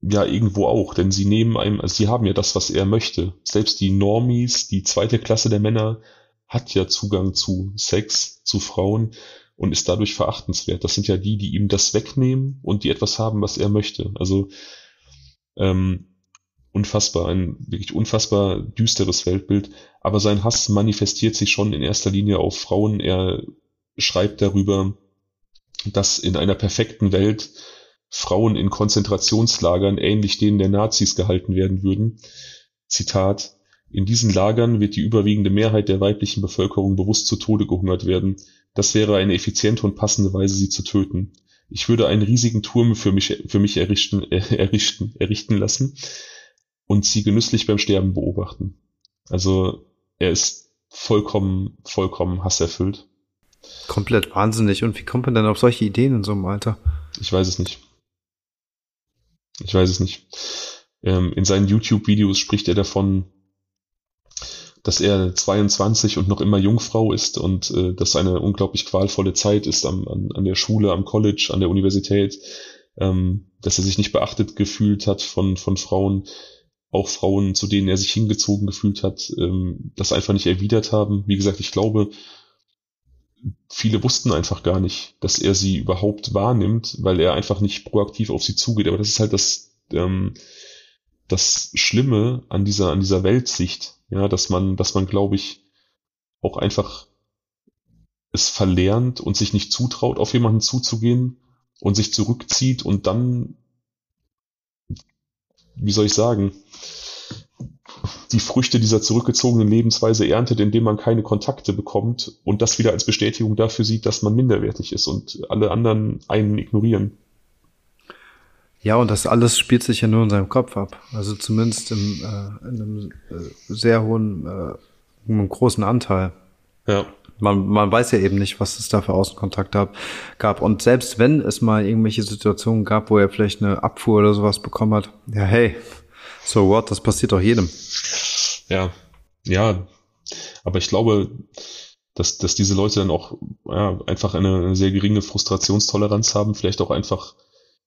Speaker 1: ja irgendwo auch, denn sie nehmen einem, also sie haben ja das, was er möchte. Selbst die Normies, die zweite Klasse der Männer, hat ja Zugang zu Sex, zu Frauen und ist dadurch verachtenswert. Das sind ja die, die ihm das wegnehmen und die etwas haben, was er möchte. Also ähm, unfassbar, ein wirklich unfassbar düsteres Weltbild. Aber sein Hass manifestiert sich schon in erster Linie auf Frauen. Er schreibt darüber, dass in einer perfekten Welt Frauen in Konzentrationslagern ähnlich denen der Nazis gehalten werden würden. Zitat In diesen Lagern wird die überwiegende Mehrheit der weiblichen Bevölkerung bewusst zu Tode gehungert werden. Das wäre eine effiziente und passende Weise, sie zu töten. Ich würde einen riesigen Turm für mich, für mich errichten, äh, errichten, errichten lassen und sie genüsslich beim Sterben beobachten. Also er ist vollkommen, vollkommen hasserfüllt.
Speaker 2: Komplett wahnsinnig. Und wie kommt man denn auf solche Ideen in so einem Alter?
Speaker 1: Ich weiß es nicht. Ich weiß es nicht. Ähm, in seinen YouTube-Videos spricht er davon, dass er 22 und noch immer Jungfrau ist und äh, dass eine unglaublich qualvolle Zeit ist am, an, an der Schule, am College, an der Universität, ähm, dass er sich nicht beachtet gefühlt hat von, von Frauen, auch Frauen, zu denen er sich hingezogen gefühlt hat, ähm, das einfach nicht erwidert haben. Wie gesagt, ich glaube, viele wussten einfach gar nicht, dass er sie überhaupt wahrnimmt, weil er einfach nicht proaktiv auf sie zugeht. Aber das ist halt das, ähm, das Schlimme an dieser, an dieser Weltsicht, ja, dass man, dass man, glaube ich, auch einfach es verlernt und sich nicht zutraut, auf jemanden zuzugehen und sich zurückzieht und dann, wie soll ich sagen, die Früchte dieser zurückgezogenen Lebensweise erntet, indem man keine Kontakte bekommt und das wieder als Bestätigung dafür sieht, dass man minderwertig ist und alle anderen einen ignorieren.
Speaker 2: Ja, und das alles spielt sich ja nur in seinem Kopf ab. Also zumindest im, äh, in einem äh, sehr hohen, äh, einem großen Anteil. Ja. Man, man weiß ja eben nicht, was es da für Außenkontakte gab. Und selbst wenn es mal irgendwelche Situationen gab, wo er vielleicht eine Abfuhr oder sowas bekommen hat, ja, hey, so what, das passiert doch jedem.
Speaker 1: Ja, ja. Aber ich glaube, dass, dass diese Leute dann auch ja, einfach eine sehr geringe Frustrationstoleranz haben, vielleicht auch einfach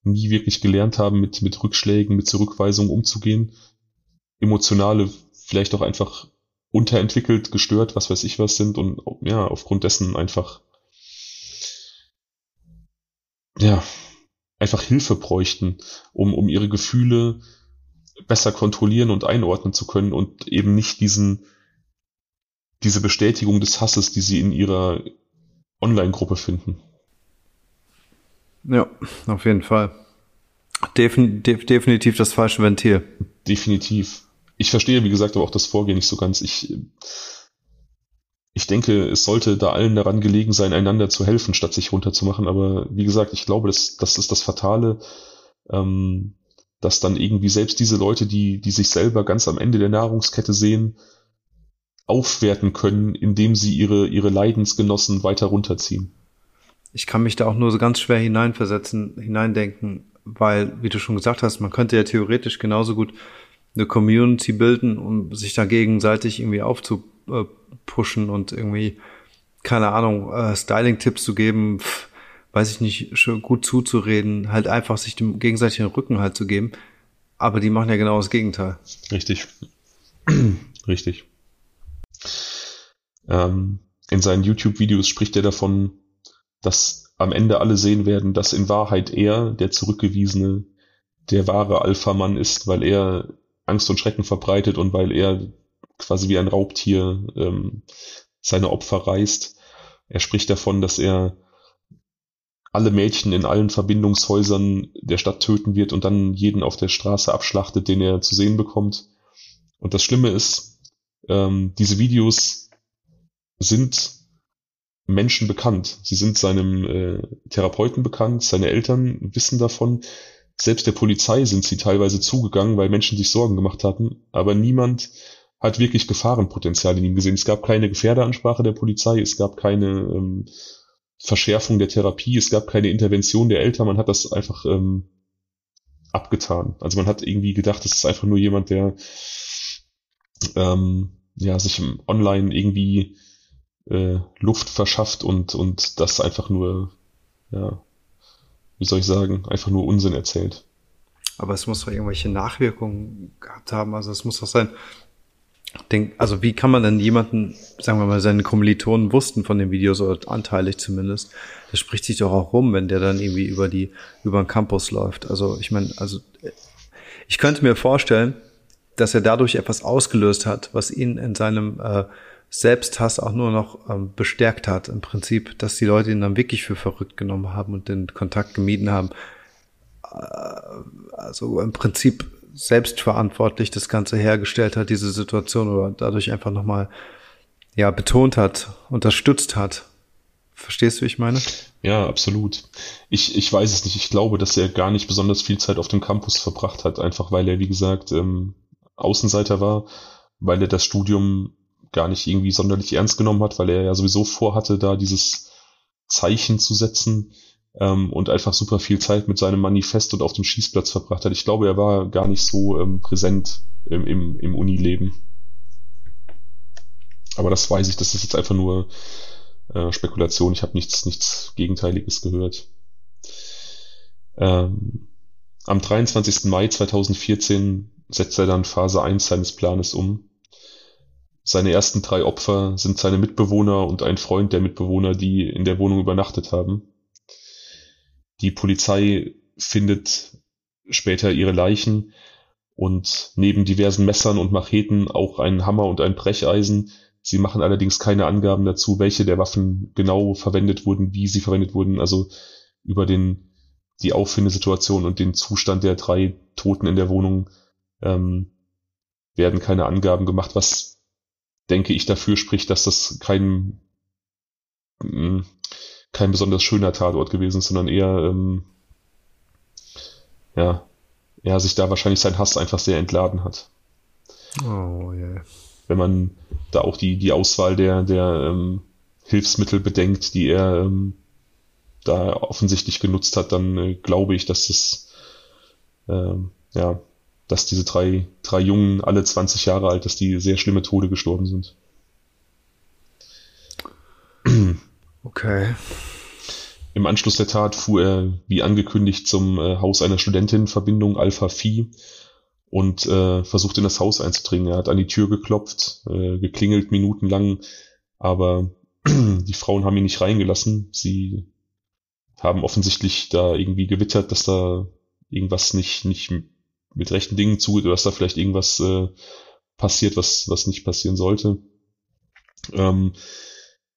Speaker 1: nie wirklich gelernt haben, mit, mit Rückschlägen, mit Zurückweisungen umzugehen. Emotionale, vielleicht auch einfach unterentwickelt, gestört, was weiß ich was sind und ja, aufgrund dessen einfach ja, einfach Hilfe bräuchten, um, um ihre Gefühle besser kontrollieren und einordnen zu können und eben nicht diesen, diese Bestätigung des Hasses, die sie in ihrer Online-Gruppe finden.
Speaker 2: Ja, auf jeden Fall. Defin def definitiv das falsche Ventil.
Speaker 1: Definitiv. Ich verstehe, wie gesagt, aber auch das Vorgehen nicht so ganz. Ich, ich denke, es sollte da allen daran gelegen sein, einander zu helfen, statt sich runterzumachen. Aber wie gesagt, ich glaube, das, das ist das Fatale. Ähm, dass dann irgendwie selbst diese Leute, die, die sich selber ganz am Ende der Nahrungskette sehen, aufwerten können, indem sie ihre, ihre Leidensgenossen weiter runterziehen.
Speaker 2: Ich kann mich da auch nur so ganz schwer hineinversetzen, hineindenken, weil, wie du schon gesagt hast, man könnte ja theoretisch genauso gut eine Community bilden, um sich da gegenseitig irgendwie aufzupushen und irgendwie, keine Ahnung, äh, Styling-Tipps zu geben, pff, weiß ich nicht, gut zuzureden, halt einfach sich dem gegenseitigen Rücken halt zu geben. Aber die machen ja genau das Gegenteil.
Speaker 1: Richtig. Richtig. Ähm, in seinen YouTube-Videos spricht er davon, dass am Ende alle sehen werden, dass in Wahrheit er, der Zurückgewiesene, der wahre Alpha-Mann ist, weil er Angst und Schrecken verbreitet und weil er quasi wie ein Raubtier ähm, seine Opfer reißt. Er spricht davon, dass er alle Mädchen in allen Verbindungshäusern der Stadt töten wird und dann jeden auf der Straße abschlachtet, den er zu sehen bekommt. Und das Schlimme ist, ähm, diese Videos sind Menschen bekannt. Sie sind seinem äh, Therapeuten bekannt, seine Eltern wissen davon. Selbst der Polizei sind sie teilweise zugegangen, weil Menschen sich Sorgen gemacht hatten. Aber niemand hat wirklich Gefahrenpotenzial in ihm gesehen. Es gab keine Gefährderansprache der Polizei, es gab keine ähm, Verschärfung der Therapie, es gab keine Intervention der Eltern, man hat das einfach ähm, abgetan. Also man hat irgendwie gedacht, das ist einfach nur jemand, der ähm, ja sich Online irgendwie äh, Luft verschafft und und das einfach nur ja wie soll ich sagen einfach nur Unsinn erzählt.
Speaker 2: Aber es muss doch irgendwelche Nachwirkungen gehabt haben. Also es muss doch sein, denk, also wie kann man denn jemanden, sagen wir mal, seine Kommilitonen wussten von dem Video, so anteilig zumindest, das spricht sich doch auch rum, wenn der dann irgendwie über die, über den Campus läuft. Also ich meine, also ich könnte mir vorstellen, dass er dadurch etwas ausgelöst hat, was ihn in seinem äh, Selbsthass auch nur noch ähm, bestärkt hat. Im Prinzip, dass die Leute ihn dann wirklich für verrückt genommen haben und den Kontakt gemieden haben. Äh, also im Prinzip selbstverantwortlich das Ganze hergestellt hat, diese Situation, oder dadurch einfach nochmal ja, betont hat, unterstützt hat. Verstehst du, wie ich meine?
Speaker 1: Ja, absolut. Ich, ich weiß es nicht. Ich glaube, dass er gar nicht besonders viel Zeit auf dem Campus verbracht hat, einfach weil er, wie gesagt, ähm, Außenseiter war, weil er das Studium gar nicht irgendwie sonderlich ernst genommen hat, weil er ja sowieso vorhatte, da dieses Zeichen zu setzen, ähm, und einfach super viel Zeit mit seinem Manifest und auf dem Schießplatz verbracht hat. Ich glaube, er war gar nicht so ähm, präsent im, im, im Unileben. Aber das weiß ich, das ist jetzt einfach nur äh, Spekulation. Ich habe nichts, nichts Gegenteiliges gehört. Ähm, am 23. Mai 2014 setzt er dann Phase 1 seines Planes um. Seine ersten drei Opfer sind seine Mitbewohner und ein Freund der Mitbewohner, die in der Wohnung übernachtet haben. Die Polizei findet später ihre Leichen und neben diversen Messern und Macheten auch einen Hammer und ein Brecheisen. Sie machen allerdings keine Angaben dazu, welche der Waffen genau verwendet wurden, wie sie verwendet wurden. Also über den, die Auffindesituation und den Zustand der drei Toten in der Wohnung ähm, werden keine Angaben gemacht, was denke ich dafür spricht, dass das kein mm, kein besonders schöner Tatort gewesen sondern eher ähm, ja, er sich da wahrscheinlich sein Hass einfach sehr entladen hat. Oh yeah. Wenn man da auch die, die Auswahl der, der ähm, Hilfsmittel bedenkt, die er ähm, da offensichtlich genutzt hat, dann äh, glaube ich, dass das ähm, ja, dass diese drei, drei Jungen, alle 20 Jahre alt, dass die sehr schlimme Tode gestorben sind.
Speaker 2: Okay.
Speaker 1: Im Anschluss der Tat fuhr er, wie angekündigt, zum äh, Haus einer Studentin-Verbindung Alpha Phi und äh, versuchte in das Haus einzudringen. Er hat an die Tür geklopft, äh, geklingelt minutenlang, aber die Frauen haben ihn nicht reingelassen. Sie haben offensichtlich da irgendwie gewittert, dass da irgendwas nicht, nicht mit rechten Dingen zugeht oder dass da vielleicht irgendwas äh, passiert, was, was nicht passieren sollte. Ähm,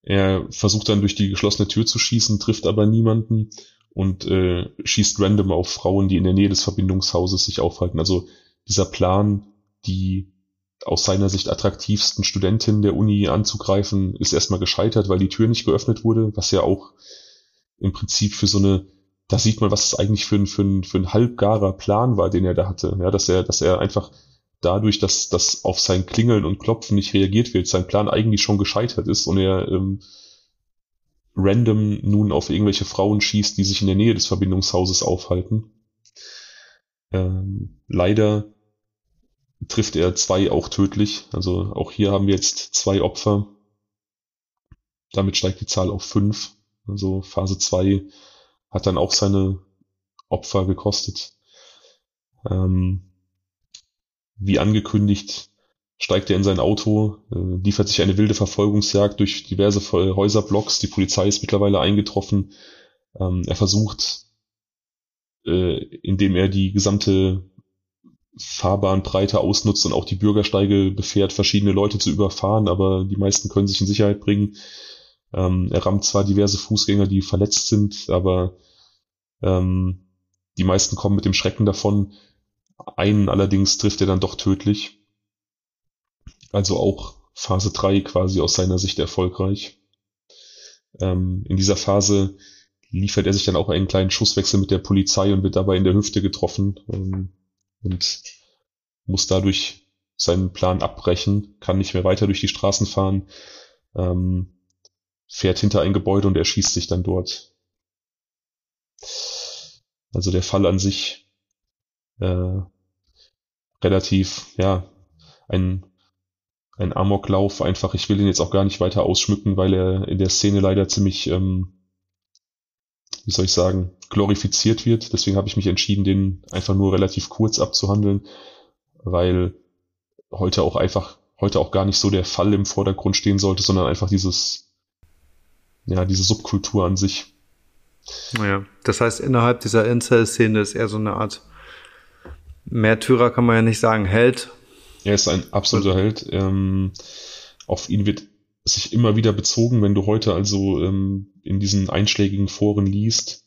Speaker 1: er versucht dann durch die geschlossene Tür zu schießen, trifft aber niemanden und äh, schießt random auf Frauen, die in der Nähe des Verbindungshauses sich aufhalten. Also dieser Plan, die aus seiner Sicht attraktivsten Studentinnen der Uni anzugreifen, ist erstmal gescheitert, weil die Tür nicht geöffnet wurde, was ja auch im Prinzip für so eine, da sieht man, was es eigentlich für ein, für ein, für ein halbgarer Plan war, den er da hatte. Ja, dass er, dass er einfach dadurch, dass das auf sein Klingeln und Klopfen nicht reagiert wird, sein Plan eigentlich schon gescheitert ist und er ähm, random nun auf irgendwelche Frauen schießt, die sich in der Nähe des Verbindungshauses aufhalten. Ähm, leider trifft er zwei auch tödlich. Also auch hier haben wir jetzt zwei Opfer. Damit steigt die Zahl auf fünf. Also Phase zwei hat dann auch seine Opfer gekostet. Ähm, wie angekündigt, steigt er in sein Auto, äh, liefert sich eine wilde Verfolgungsjagd durch diverse Häuserblocks. Die Polizei ist mittlerweile eingetroffen. Ähm, er versucht, äh, indem er die gesamte Fahrbahnbreite ausnutzt und auch die Bürgersteige befährt, verschiedene Leute zu überfahren, aber die meisten können sich in Sicherheit bringen. Ähm, er rammt zwar diverse Fußgänger, die verletzt sind, aber ähm, die meisten kommen mit dem Schrecken davon. Einen allerdings trifft er dann doch tödlich. Also auch Phase 3 quasi aus seiner Sicht erfolgreich. Ähm, in dieser Phase liefert er sich dann auch einen kleinen Schusswechsel mit der Polizei und wird dabei in der Hüfte getroffen ähm, und muss dadurch seinen Plan abbrechen, kann nicht mehr weiter durch die Straßen fahren, ähm, fährt hinter ein Gebäude und erschießt sich dann dort. Also der Fall an sich äh, relativ, ja, ein, ein Amoklauf einfach. Ich will ihn jetzt auch gar nicht weiter ausschmücken, weil er in der Szene leider ziemlich, ähm, wie soll ich sagen, glorifiziert wird. Deswegen habe ich mich entschieden, den einfach nur relativ kurz abzuhandeln, weil heute auch einfach, heute auch gar nicht so der Fall im Vordergrund stehen sollte, sondern einfach dieses, ja, diese Subkultur an sich.
Speaker 2: Naja, das heißt, innerhalb dieser Incel-Szene ist eher so eine Art Märtyrer kann man ja nicht sagen, Held.
Speaker 1: Er ist ein absoluter Held. Ähm, auf ihn wird sich immer wieder bezogen, wenn du heute also ähm, in diesen einschlägigen Foren liest,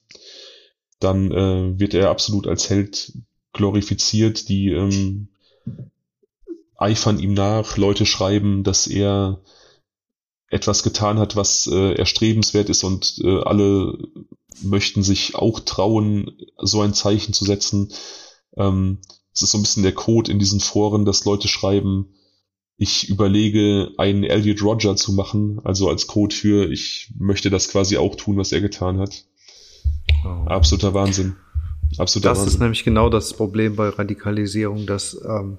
Speaker 1: dann äh, wird er absolut als Held glorifiziert. Die ähm, eifern ihm nach, Leute schreiben, dass er etwas getan hat, was äh, erstrebenswert ist und äh, alle möchten sich auch trauen, so ein Zeichen zu setzen. Ähm, es ist so ein bisschen der Code in diesen Foren, dass Leute schreiben, ich überlege, einen Elliot Roger zu machen, also als Code für, ich möchte das quasi auch tun, was er getan hat. Oh. Absoluter Wahnsinn.
Speaker 2: Absoluter das Wahnsinn. ist nämlich genau das Problem bei Radikalisierung, dass, ähm,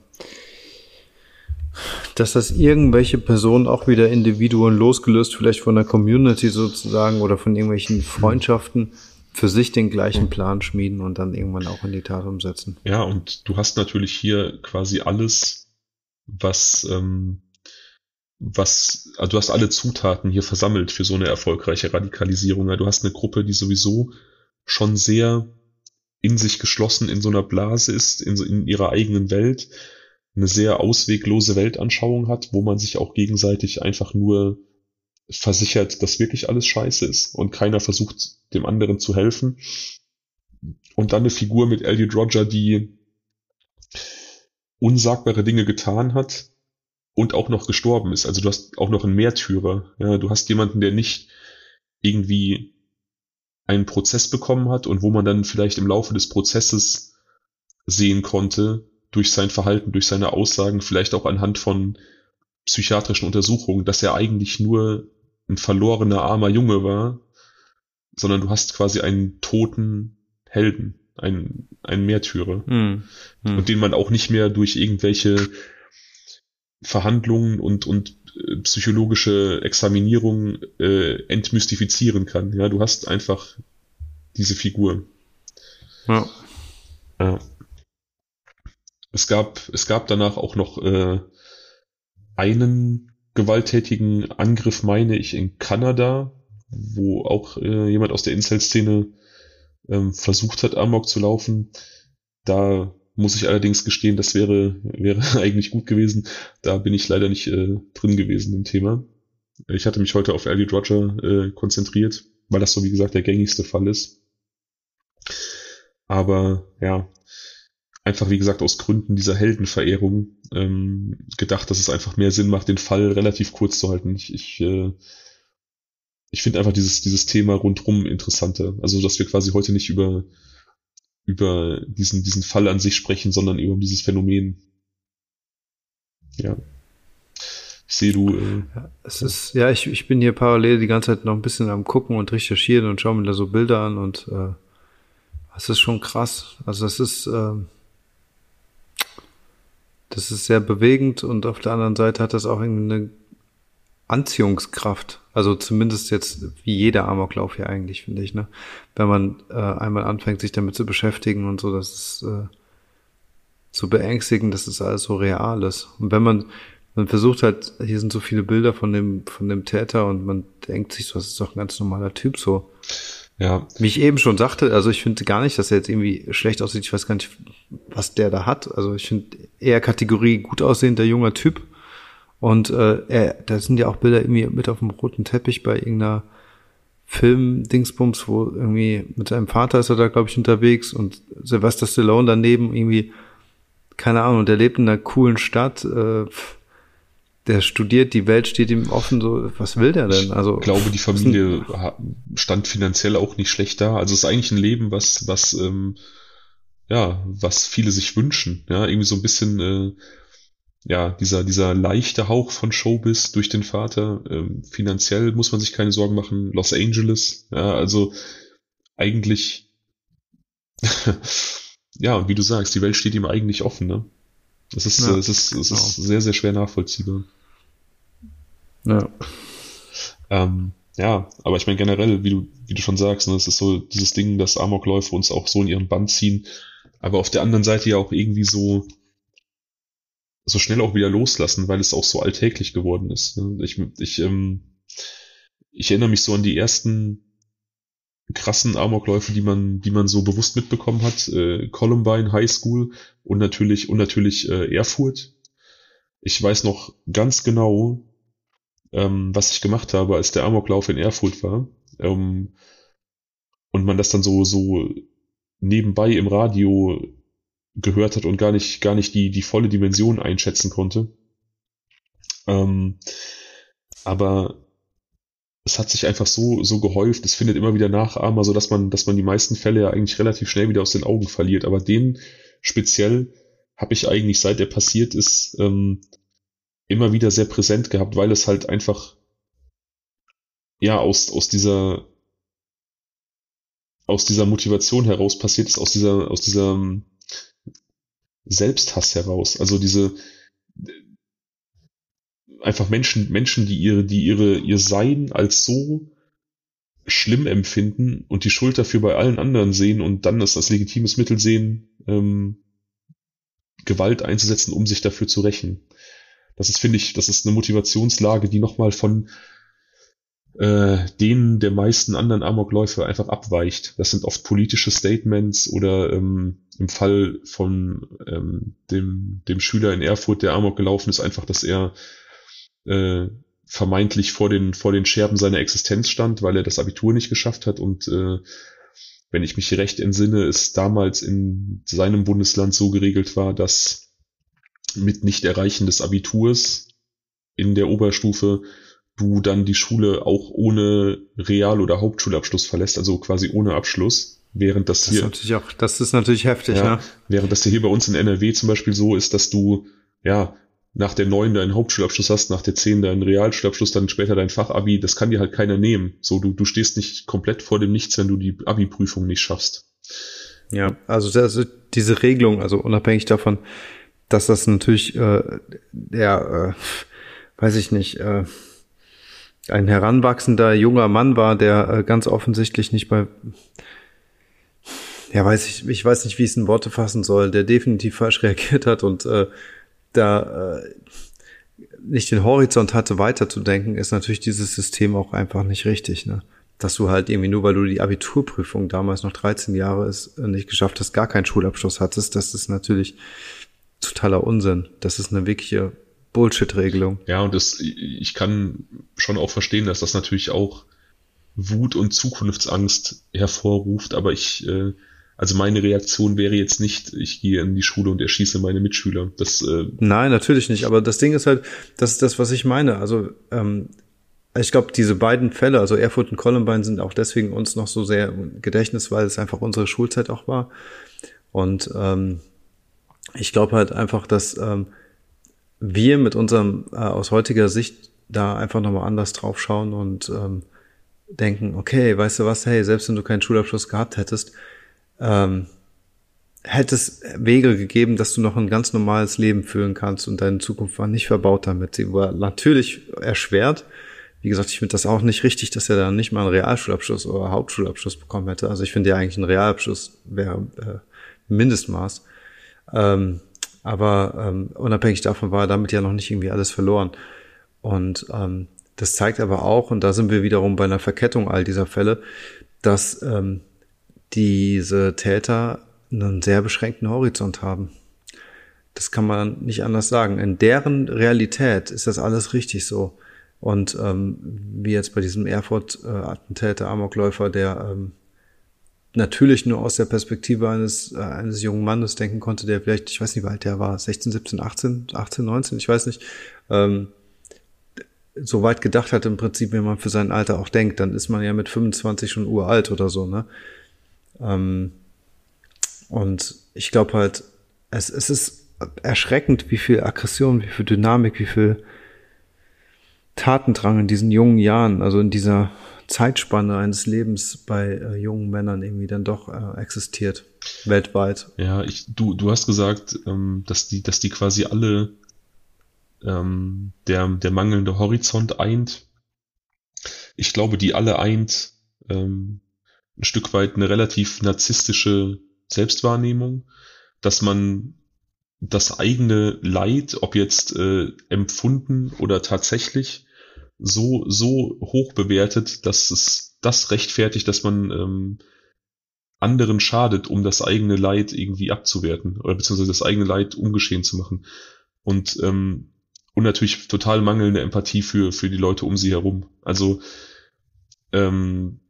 Speaker 2: dass das irgendwelche Personen auch wieder Individuen losgelöst, vielleicht von der Community sozusagen oder von irgendwelchen Freundschaften, für sich den gleichen Plan schmieden und dann irgendwann auch in die Tat umsetzen.
Speaker 1: Ja, und du hast natürlich hier quasi alles, was, ähm, was, also du hast alle Zutaten hier versammelt für so eine erfolgreiche Radikalisierung. Du hast eine Gruppe, die sowieso schon sehr in sich geschlossen in so einer Blase ist, in, in ihrer eigenen Welt, eine sehr ausweglose Weltanschauung hat, wo man sich auch gegenseitig einfach nur versichert, dass wirklich alles scheiße ist und keiner versucht, dem anderen zu helfen. Und dann eine Figur mit Elliot Roger, die unsagbare Dinge getan hat und auch noch gestorben ist. Also du hast auch noch einen Märtyrer. Ja, du hast jemanden, der nicht irgendwie einen Prozess bekommen hat und wo man dann vielleicht im Laufe des Prozesses sehen konnte, durch sein Verhalten, durch seine Aussagen, vielleicht auch anhand von psychiatrischen Untersuchungen, dass er eigentlich nur ein verlorener armer Junge war, sondern du hast quasi einen toten Helden, einen, einen Märtyrer. Hm. Hm. Und den man auch nicht mehr durch irgendwelche Verhandlungen und, und äh, psychologische Examinierung äh, entmystifizieren kann. Ja, du hast einfach diese Figur. Ja. ja. Es gab, es gab danach auch noch äh, einen gewalttätigen Angriff, meine ich, in Kanada, wo auch äh, jemand aus der Incel-Szene ähm, versucht hat, Amok zu laufen. Da muss ich allerdings gestehen, das wäre, wäre eigentlich gut gewesen. Da bin ich leider nicht äh, drin gewesen im Thema. Ich hatte mich heute auf Elliot Roger äh, konzentriert, weil das so wie gesagt der gängigste Fall ist. Aber ja, einfach wie gesagt aus Gründen dieser Heldenverehrung ähm, gedacht, dass es einfach mehr Sinn macht, den Fall relativ kurz zu halten. Ich, ich äh, ich finde einfach dieses, dieses Thema rundrum interessanter. Also, dass wir quasi heute nicht über, über diesen, diesen Fall an sich sprechen, sondern über dieses Phänomen. Ja. Ich sehe du. Äh,
Speaker 2: es ist, ja, ich, ich bin hier parallel die ganze Zeit noch ein bisschen am gucken und recherchieren und schaue mir da so Bilder an und äh, es ist schon krass. Also es ist, äh, das ist sehr bewegend und auf der anderen Seite hat das auch eine Anziehungskraft. Also zumindest jetzt wie jeder Amoklauf hier eigentlich, finde ich. Ne? Wenn man äh, einmal anfängt, sich damit zu beschäftigen und so, das ist äh, so beängstigend, dass das alles so real ist. Und wenn man, man versucht halt, hier sind so viele Bilder von dem, von dem Täter und man denkt sich so, das ist doch ein ganz normaler Typ so. Ja. Wie ich eben schon sagte, also ich finde gar nicht, dass er jetzt irgendwie schlecht aussieht. Ich weiß gar nicht, was der da hat. Also ich finde eher Kategorie gut aussehender junger Typ. Und äh, er, da sind ja auch Bilder irgendwie mit auf dem roten Teppich bei irgendeiner Film-Dingsbums, wo irgendwie mit seinem Vater ist er da, glaube ich, unterwegs und Sylvester Stallone daneben irgendwie, keine Ahnung, der lebt in einer coolen Stadt, äh, der studiert, die Welt steht ihm offen, so, was will der denn? Also,
Speaker 1: ich glaube, die Familie stand finanziell auch nicht schlecht da. Also es ist eigentlich ein Leben, was, was, ähm, ja, was viele sich wünschen. Ja, irgendwie so ein bisschen, äh, ja, dieser, dieser leichte Hauch von Showbiz durch den Vater. Ähm, finanziell muss man sich keine Sorgen machen. Los Angeles, ja, also eigentlich, ja, und wie du sagst, die Welt steht ihm eigentlich offen, ne? Es ist, ja, es ist, es genau. ist sehr, sehr schwer nachvollziehbar. Ja. Ähm, ja, aber ich meine generell, wie du, wie du schon sagst, ne, es ist so dieses Ding, dass Amokläufe uns auch so in ihren Band ziehen, aber auf der anderen Seite ja auch irgendwie so, so schnell auch wieder loslassen, weil es auch so alltäglich geworden ist. Ne? Ich, ich, ähm, ich erinnere mich so an die ersten krassen Amokläufe, die man, die man so bewusst mitbekommen hat. Äh, Columbine High School und natürlich, und natürlich äh, Erfurt. Ich weiß noch ganz genau, ähm, was ich gemacht habe, als der Amoklauf in Erfurt war. Ähm, und man das dann so, so nebenbei im Radio gehört hat und gar nicht, gar nicht die, die volle Dimension einschätzen konnte. Ähm, aber es hat sich einfach so, so gehäuft, es findet immer wieder Nachahmer, so dass man, dass man die meisten Fälle ja eigentlich relativ schnell wieder aus den Augen verliert. Aber den speziell habe ich eigentlich, seit er passiert ist, ähm, immer wieder sehr präsent gehabt, weil es halt einfach ja aus, aus dieser aus dieser Motivation heraus passiert ist, aus dieser, aus dieser ähm, Selbsthass heraus. Also diese einfach Menschen, Menschen, die ihre, die ihre, ihr Sein als so schlimm empfinden und die Schuld dafür bei allen anderen sehen und dann es als legitimes Mittel sehen, ähm, Gewalt einzusetzen, um sich dafür zu rächen. Das ist, finde ich, das ist eine Motivationslage, die nochmal von äh, denen der meisten anderen Amokläufe einfach abweicht. Das sind oft politische Statements oder ähm, im Fall von ähm, dem, dem Schüler in Erfurt, der Amok gelaufen ist, einfach, dass er äh, vermeintlich vor den, vor den Scherben seiner Existenz stand, weil er das Abitur nicht geschafft hat und äh, wenn ich mich recht entsinne, es damals in seinem Bundesland so geregelt war, dass mit Nicht-Erreichen des Abiturs in der Oberstufe du dann die Schule auch ohne Real- oder Hauptschulabschluss verlässt, also quasi ohne Abschluss. Während das,
Speaker 2: das
Speaker 1: hier.
Speaker 2: Ist natürlich auch, das ist natürlich heftig, ja, ne?
Speaker 1: Während das hier bei uns in NRW zum Beispiel so ist, dass du, ja, nach der 9 deinen Hauptschulabschluss hast, nach der 10 deinen Realschulabschluss, dann später dein Fachabi, das kann dir halt keiner nehmen. So, du, du stehst nicht komplett vor dem Nichts, wenn du die Abi-Prüfung nicht schaffst.
Speaker 2: Ja, also das, diese Regelung, also unabhängig davon, dass das natürlich äh, der, äh, weiß ich nicht, äh, ein heranwachsender junger Mann war, der äh, ganz offensichtlich nicht bei ja, weiß ich, ich weiß nicht, wie ich es in Worte fassen soll, der definitiv falsch reagiert hat und äh, da äh, nicht den Horizont hatte, weiterzudenken, ist natürlich dieses System auch einfach nicht richtig. Ne? Dass du halt irgendwie nur, weil du die Abiturprüfung damals noch 13 Jahre ist, äh, nicht geschafft hast, gar keinen Schulabschluss hattest, das ist natürlich totaler Unsinn. Das ist eine wirkliche Bullshit-Regelung.
Speaker 1: Ja, und das, ich kann schon auch verstehen, dass das natürlich auch Wut und Zukunftsangst hervorruft, aber ich äh, also meine Reaktion wäre jetzt nicht, ich gehe in die Schule und erschieße meine Mitschüler. Das, äh
Speaker 2: Nein, natürlich nicht. Aber das Ding ist halt, das ist das, was ich meine. Also ähm, ich glaube, diese beiden Fälle, also Erfurt und Columbine, sind auch deswegen uns noch so sehr im Gedächtnis, weil es einfach unsere Schulzeit auch war. Und ähm, ich glaube halt einfach, dass ähm, wir mit unserem äh, aus heutiger Sicht da einfach nochmal anders drauf schauen und ähm, denken, okay, weißt du was, hey, selbst wenn du keinen Schulabschluss gehabt hättest, ähm, hätte es Wege gegeben, dass du noch ein ganz normales Leben führen kannst und deine Zukunft war nicht verbaut damit. Sie war natürlich erschwert. Wie gesagt, ich finde das auch nicht richtig, dass er da nicht mal einen Realschulabschluss oder Hauptschulabschluss bekommen hätte. Also ich finde ja eigentlich ein Realabschluss wäre äh, Mindestmaß. Ähm, aber ähm, unabhängig davon war damit ja noch nicht irgendwie alles verloren. Und ähm, das zeigt aber auch, und da sind wir wiederum bei einer Verkettung all dieser Fälle, dass ähm, diese Täter einen sehr beschränkten Horizont haben. Das kann man nicht anders sagen. In deren Realität ist das alles richtig so. Und ähm, wie jetzt bei diesem Erfurt-Attentäter, Amokläufer, der ähm, natürlich nur aus der Perspektive eines, äh, eines jungen Mannes denken konnte, der vielleicht, ich weiß nicht, wie alt der war, 16, 17, 18, 18, 19, ich weiß nicht, ähm, so weit gedacht hat im Prinzip, wenn man für sein Alter auch denkt, dann ist man ja mit 25 schon uralt oder so, ne? Ähm, und ich glaube halt, es, es ist erschreckend, wie viel Aggression, wie viel Dynamik, wie viel Tatendrang in diesen jungen Jahren, also in dieser Zeitspanne eines Lebens bei äh, jungen Männern irgendwie dann doch äh, existiert, weltweit.
Speaker 1: Ja, ich, du, du hast gesagt, ähm, dass die, dass die quasi alle ähm, der, der mangelnde Horizont eint. Ich glaube, die alle eint ähm, ein Stück weit eine relativ narzisstische Selbstwahrnehmung, dass man das eigene Leid, ob jetzt äh, empfunden oder tatsächlich, so so hoch bewertet, dass es das rechtfertigt, dass man ähm, anderen schadet, um das eigene Leid irgendwie abzuwerten oder beziehungsweise das eigene Leid ungeschehen zu machen und ähm, und natürlich total mangelnde Empathie für für die Leute um sie herum. Also ähm,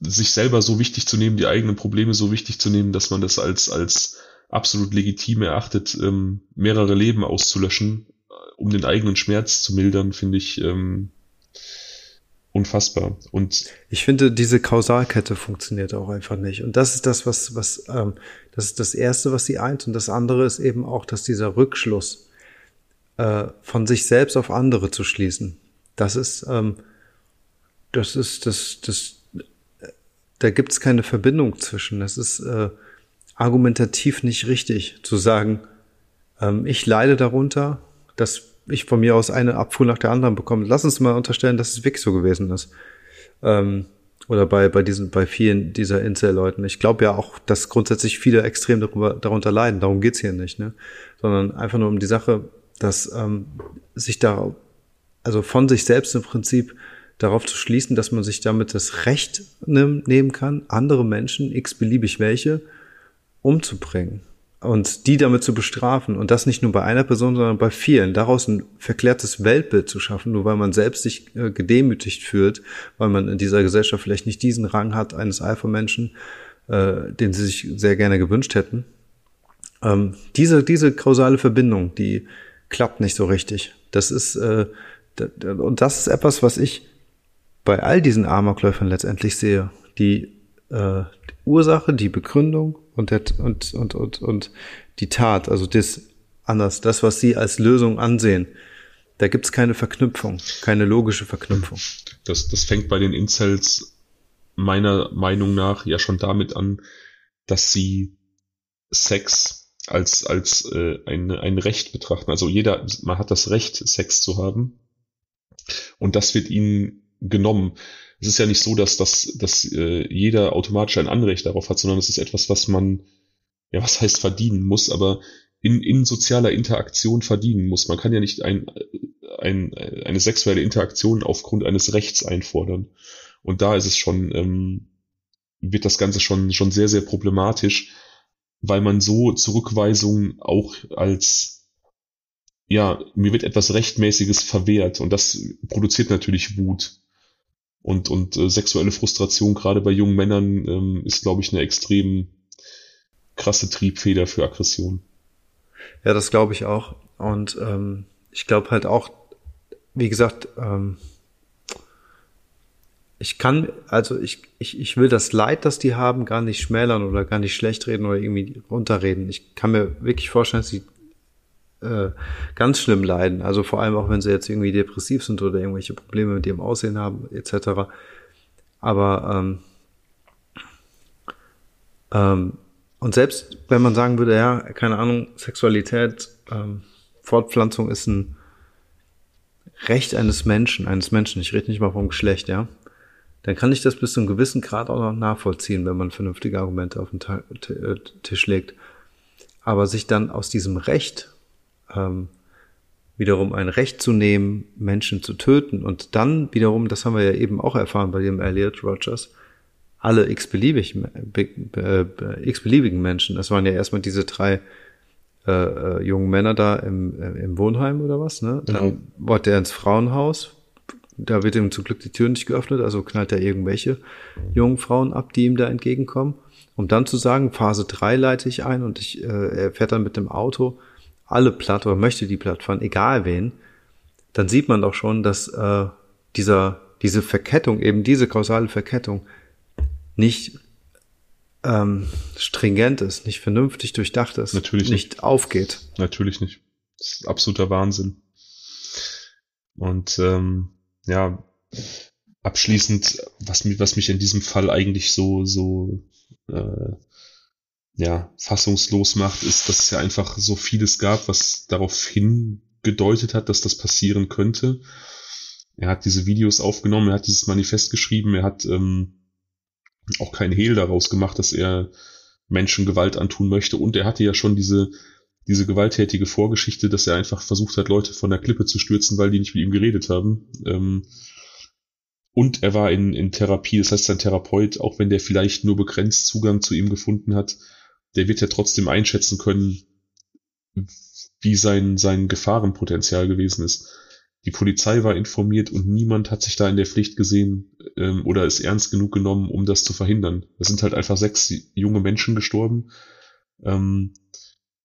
Speaker 1: sich selber so wichtig zu nehmen, die eigenen Probleme so wichtig zu nehmen, dass man das als, als absolut legitim erachtet, ähm, mehrere Leben auszulöschen, um den eigenen Schmerz zu mildern, finde ich ähm, unfassbar. Und
Speaker 2: ich finde, diese Kausalkette funktioniert auch einfach nicht. Und das ist das, was, was, ähm, das ist das Erste, was sie eint. Und das andere ist eben auch, dass dieser Rückschluss äh, von sich selbst auf andere zu schließen, das ist, ähm, das ist das, das da gibt es keine Verbindung zwischen. Das ist äh, argumentativ nicht richtig zu sagen, ähm, ich leide darunter, dass ich von mir aus eine Abfuhr nach der anderen bekomme. Lass uns mal unterstellen, dass es wirklich so gewesen ist. Ähm, oder bei, bei diesen, bei vielen dieser Incel-Leuten. Ich glaube ja auch, dass grundsätzlich viele extrem darüber, darunter leiden. Darum geht's hier nicht, ne? Sondern einfach nur um die Sache, dass ähm, sich da, also von sich selbst im Prinzip darauf zu schließen, dass man sich damit das Recht nehmen kann, andere Menschen, x-beliebig welche, umzubringen und die damit zu bestrafen und das nicht nur bei einer Person, sondern bei vielen, daraus ein verklärtes Weltbild zu schaffen, nur weil man selbst sich äh, gedemütigt fühlt, weil man in dieser Gesellschaft vielleicht nicht diesen Rang hat eines Alpha-Menschen, äh, den sie sich sehr gerne gewünscht hätten. Ähm, diese, diese kausale Verbindung, die klappt nicht so richtig. Das ist, äh, und das ist etwas, was ich bei all diesen Amokläufern letztendlich sehe. Die, äh, Ursache, die Begründung und, der, und, und, und, und die Tat, also das anders, das, was sie als Lösung ansehen, da gibt's keine Verknüpfung, keine logische Verknüpfung.
Speaker 1: Das, das fängt bei den Incels meiner Meinung nach ja schon damit an, dass sie Sex als, als äh, ein, ein Recht betrachten. Also jeder, man hat das Recht, Sex zu haben. Und das wird ihnen genommen. Es ist ja nicht so, dass, dass, dass äh, jeder automatisch ein Anrecht darauf hat, sondern es ist etwas, was man, ja, was heißt verdienen muss, aber in, in sozialer Interaktion verdienen muss. Man kann ja nicht ein, ein, eine sexuelle Interaktion aufgrund eines Rechts einfordern. Und da ist es schon, ähm, wird das Ganze schon, schon sehr, sehr problematisch, weil man so Zurückweisungen auch als, ja, mir wird etwas Rechtmäßiges verwehrt und das produziert natürlich Wut. Und, und äh, sexuelle Frustration gerade bei jungen Männern ähm, ist, glaube ich, eine extrem krasse Triebfeder für Aggression.
Speaker 2: Ja, das glaube ich auch. Und ähm, ich glaube halt auch, wie gesagt, ähm, ich kann, also ich, ich, ich will das Leid, das die haben, gar nicht schmälern oder gar nicht schlecht reden oder irgendwie runterreden. Ich kann mir wirklich vorstellen, dass sie äh, ganz schlimm leiden. Also vor allem auch, wenn sie jetzt irgendwie depressiv sind oder irgendwelche Probleme mit ihrem Aussehen haben, etc. Aber ähm, ähm, und selbst wenn man sagen würde, ja, keine Ahnung, Sexualität, ähm, Fortpflanzung ist ein Recht eines Menschen, eines Menschen, ich rede nicht mal vom Geschlecht, ja, dann kann ich das bis zu einem gewissen Grad auch noch nachvollziehen, wenn man vernünftige Argumente auf den Tisch legt. Aber sich dann aus diesem Recht ähm, wiederum ein Recht zu nehmen, Menschen zu töten und dann wiederum, das haben wir ja eben auch erfahren bei dem Elliot Rogers, alle x-beliebig, äh, x-beliebigen Menschen. Das waren ja erstmal diese drei äh, äh, jungen Männer da im, äh, im Wohnheim oder was, ne? Dann genau. wollte er ins Frauenhaus. Da wird ihm zum Glück die Tür nicht geöffnet, also knallt er irgendwelche jungen Frauen ab, die ihm da entgegenkommen. Um dann zu sagen, Phase 3 leite ich ein und ich, äh, er fährt dann mit dem Auto alle platt oder möchte die platt fahren, egal wen, dann sieht man doch schon, dass äh, dieser, diese Verkettung, eben diese kausale Verkettung, nicht ähm, stringent ist, nicht vernünftig durchdacht ist,
Speaker 1: Natürlich
Speaker 2: nicht, nicht aufgeht.
Speaker 1: Natürlich nicht. Das ist absoluter Wahnsinn. Und ähm, ja, abschließend, was mich, was mich in diesem Fall eigentlich so, so äh, ja, fassungslos macht, ist, dass es ja einfach so vieles gab, was darauf hingedeutet hat, dass das passieren könnte. Er hat diese Videos aufgenommen, er hat dieses Manifest geschrieben, er hat ähm, auch kein Hehl daraus gemacht, dass er Menschen Gewalt antun möchte und er hatte ja schon diese diese gewalttätige Vorgeschichte, dass er einfach versucht hat, Leute von der Klippe zu stürzen, weil die nicht mit ihm geredet haben. Ähm, und er war in, in Therapie, das heißt, sein Therapeut, auch wenn der vielleicht nur begrenzt Zugang zu ihm gefunden hat, der wird ja trotzdem einschätzen können, wie sein, sein Gefahrenpotenzial gewesen ist. Die Polizei war informiert und niemand hat sich da in der Pflicht gesehen ähm, oder ist ernst genug genommen, um das zu verhindern. Es sind halt einfach sechs junge Menschen gestorben, ähm,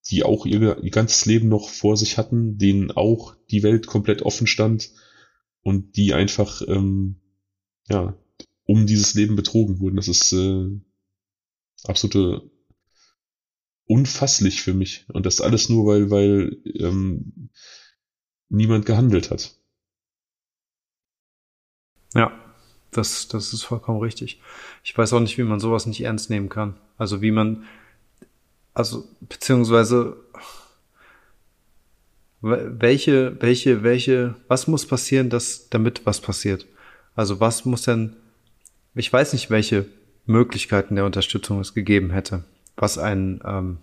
Speaker 1: die auch ihr, ihr ganzes Leben noch vor sich hatten, denen auch die Welt komplett offen stand und die einfach ähm, ja um dieses Leben betrogen wurden. Das ist äh, absolute unfasslich für mich. Und das alles nur, weil, weil ähm, niemand gehandelt hat.
Speaker 2: Ja, Das, das ist vollkommen richtig. Ich weiß auch nicht, wie man sowas nicht ernst nehmen kann. Also wie man, also beziehungsweise welche, welche, welche, was muss passieren, dass damit was passiert? Also was muss denn, ich weiß nicht, welche Möglichkeiten der Unterstützung es gegeben hätte, was ein ähm,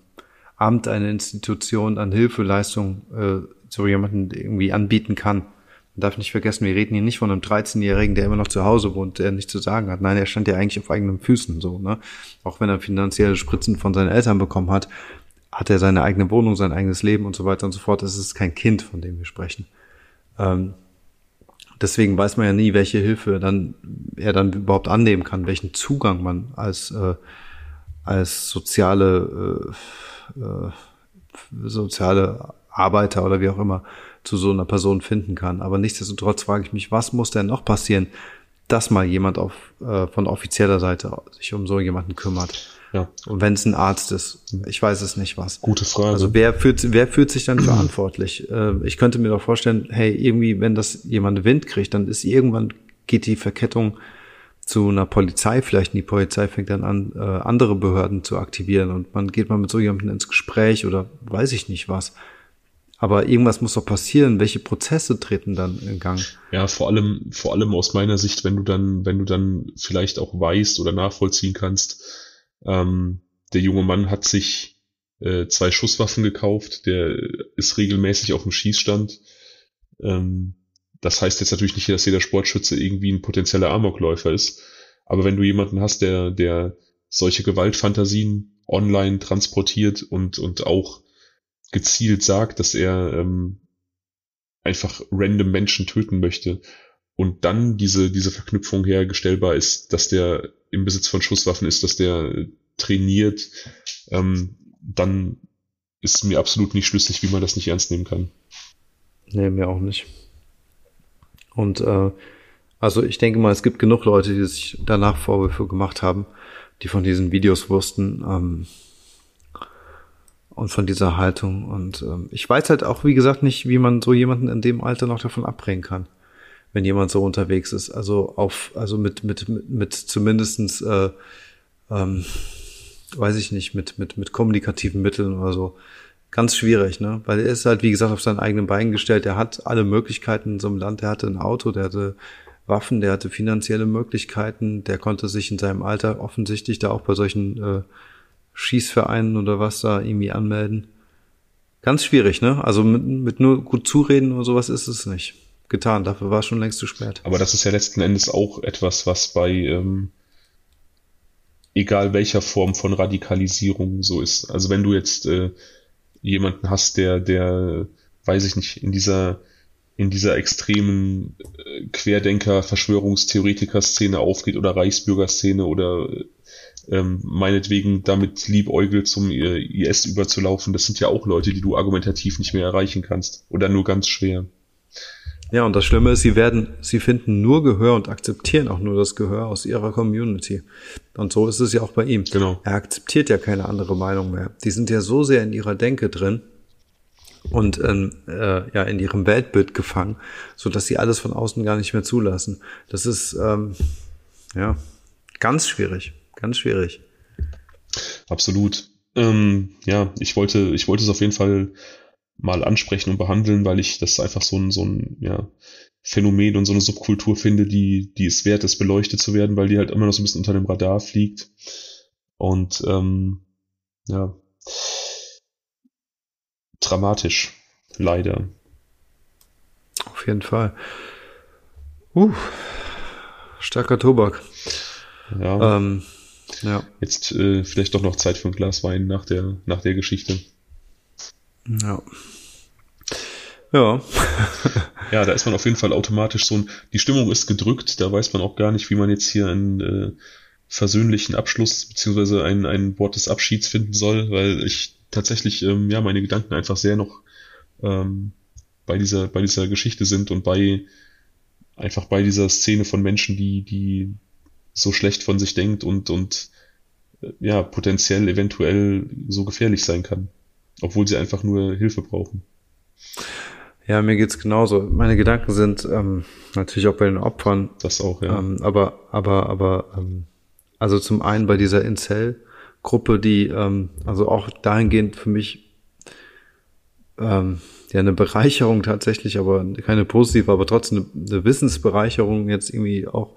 Speaker 2: Amt, eine Institution an Hilfeleistung äh, so jemanden irgendwie anbieten kann. Man darf nicht vergessen, wir reden hier nicht von einem 13-Jährigen, der immer noch zu Hause wohnt, der nichts zu sagen hat. Nein, er stand ja eigentlich auf eigenen Füßen, so, ne? Auch wenn er finanzielle Spritzen von seinen Eltern bekommen hat, hat er seine eigene Wohnung, sein eigenes Leben und so weiter und so fort. Es ist kein Kind, von dem wir sprechen. Ähm, deswegen weiß man ja nie, welche Hilfe dann er dann überhaupt annehmen kann, welchen Zugang man als äh, als soziale äh, äh, soziale Arbeiter oder wie auch immer zu so einer Person finden kann. Aber nichtsdestotrotz frage ich mich, was muss denn noch passieren, dass mal jemand auf, äh, von offizieller Seite sich um so jemanden kümmert? Ja. Und wenn es ein Arzt ist, ich weiß es nicht was.
Speaker 1: Gute Frage.
Speaker 2: Also wer fühlt, wer fühlt sich dann verantwortlich? Äh, ich könnte mir doch vorstellen, hey, irgendwie, wenn das jemand Wind kriegt, dann ist irgendwann geht die Verkettung zu einer Polizei vielleicht. Und die Polizei fängt dann an, äh, andere Behörden zu aktivieren und man geht mal mit so jemandem ins Gespräch oder weiß ich nicht was. Aber irgendwas muss doch passieren. Welche Prozesse treten dann in Gang?
Speaker 1: Ja, vor allem, vor allem aus meiner Sicht, wenn du dann, wenn du dann vielleicht auch weißt oder nachvollziehen kannst, ähm, der junge Mann hat sich äh, zwei Schusswaffen gekauft, der ist regelmäßig auf dem Schießstand. Ähm, das heißt jetzt natürlich nicht, dass jeder Sportschütze irgendwie ein potenzieller Amokläufer ist. Aber wenn du jemanden hast, der, der solche Gewaltfantasien online transportiert und, und auch gezielt sagt, dass er ähm, einfach random Menschen töten möchte und dann diese, diese Verknüpfung hergestellbar ist, dass der im Besitz von Schusswaffen ist, dass der trainiert, ähm, dann ist mir absolut nicht schlüssig, wie man das nicht ernst nehmen kann.
Speaker 2: Nee, mir auch nicht. Und äh, also ich denke mal, es gibt genug Leute, die sich danach Vorwürfe gemacht haben, die von diesen Videos wussten. Ähm, und von dieser Haltung. Und ähm, ich weiß halt auch, wie gesagt, nicht, wie man so jemanden in dem Alter noch davon abbringen kann, wenn jemand so unterwegs ist. Also auf, also mit, mit, mit, mit zumindestens, äh, ähm, weiß ich nicht, mit, mit, mit kommunikativen Mitteln oder so. Ganz schwierig, ne? Weil er ist halt, wie gesagt, auf seinen eigenen Beinen gestellt. Er hat alle Möglichkeiten in so einem Land. Er hatte ein Auto, der hatte Waffen, der hatte finanzielle Möglichkeiten, der konnte sich in seinem Alter offensichtlich da auch bei solchen äh, Schießvereinen oder was da irgendwie anmelden. Ganz schwierig, ne? Also mit, mit nur gut zureden oder sowas ist es nicht getan. Dafür war es schon längst zu spät.
Speaker 1: Aber das ist ja letzten Endes auch etwas, was bei ähm, egal welcher Form von Radikalisierung so ist. Also wenn du jetzt äh, jemanden hast, der, der, weiß ich nicht, in dieser in dieser extremen äh, Querdenker-Verschwörungstheoretiker-Szene aufgeht oder Reichsbürger-Szene oder ähm, meinetwegen damit liebäugelt, zum IS überzulaufen, das sind ja auch Leute, die du argumentativ nicht mehr erreichen kannst oder nur ganz schwer.
Speaker 2: Ja, und das Schlimme ist, sie werden, sie finden nur Gehör und akzeptieren auch nur das Gehör aus ihrer Community. Und so ist es ja auch bei ihm.
Speaker 1: Genau.
Speaker 2: Er akzeptiert ja keine andere Meinung mehr. Die sind ja so sehr in ihrer Denke drin und ähm, äh, ja in ihrem Weltbild gefangen, so dass sie alles von außen gar nicht mehr zulassen. Das ist ähm, ja ganz schwierig. Ganz schwierig.
Speaker 1: Absolut. Ähm, ja, ich wollte, ich wollte es auf jeden Fall mal ansprechen und behandeln, weil ich das einfach so ein, so ein ja, Phänomen und so eine Subkultur finde, die, die es wert ist, beleuchtet zu werden, weil die halt immer noch so ein bisschen unter dem Radar fliegt. Und ähm, ja, dramatisch, leider.
Speaker 2: Auf jeden Fall. Uh, starker Tobak.
Speaker 1: Ja. Ähm, ja. Jetzt äh, vielleicht doch noch Zeit für ein Glas Wein nach der, nach der Geschichte.
Speaker 2: Ja. Ja.
Speaker 1: ja, da ist man auf jeden Fall automatisch so ein, die Stimmung ist gedrückt, da weiß man auch gar nicht, wie man jetzt hier einen äh, versöhnlichen Abschluss beziehungsweise ein, ein Wort des Abschieds finden soll, weil ich tatsächlich, ähm, ja, meine Gedanken einfach sehr noch ähm, bei dieser, bei dieser Geschichte sind und bei einfach bei dieser Szene von Menschen, die, die so schlecht von sich denkt und, und äh, ja, potenziell eventuell so gefährlich sein kann. Obwohl sie einfach nur Hilfe brauchen.
Speaker 2: Ja, mir geht's genauso. Meine Gedanken sind ähm, natürlich auch bei den Opfern.
Speaker 1: Das auch, ja.
Speaker 2: Ähm, aber, aber, aber, ähm, also zum einen bei dieser Incel-Gruppe, die ähm, also auch dahingehend für mich ähm, ja eine Bereicherung tatsächlich, aber keine positive, aber trotzdem eine, eine Wissensbereicherung jetzt irgendwie auch,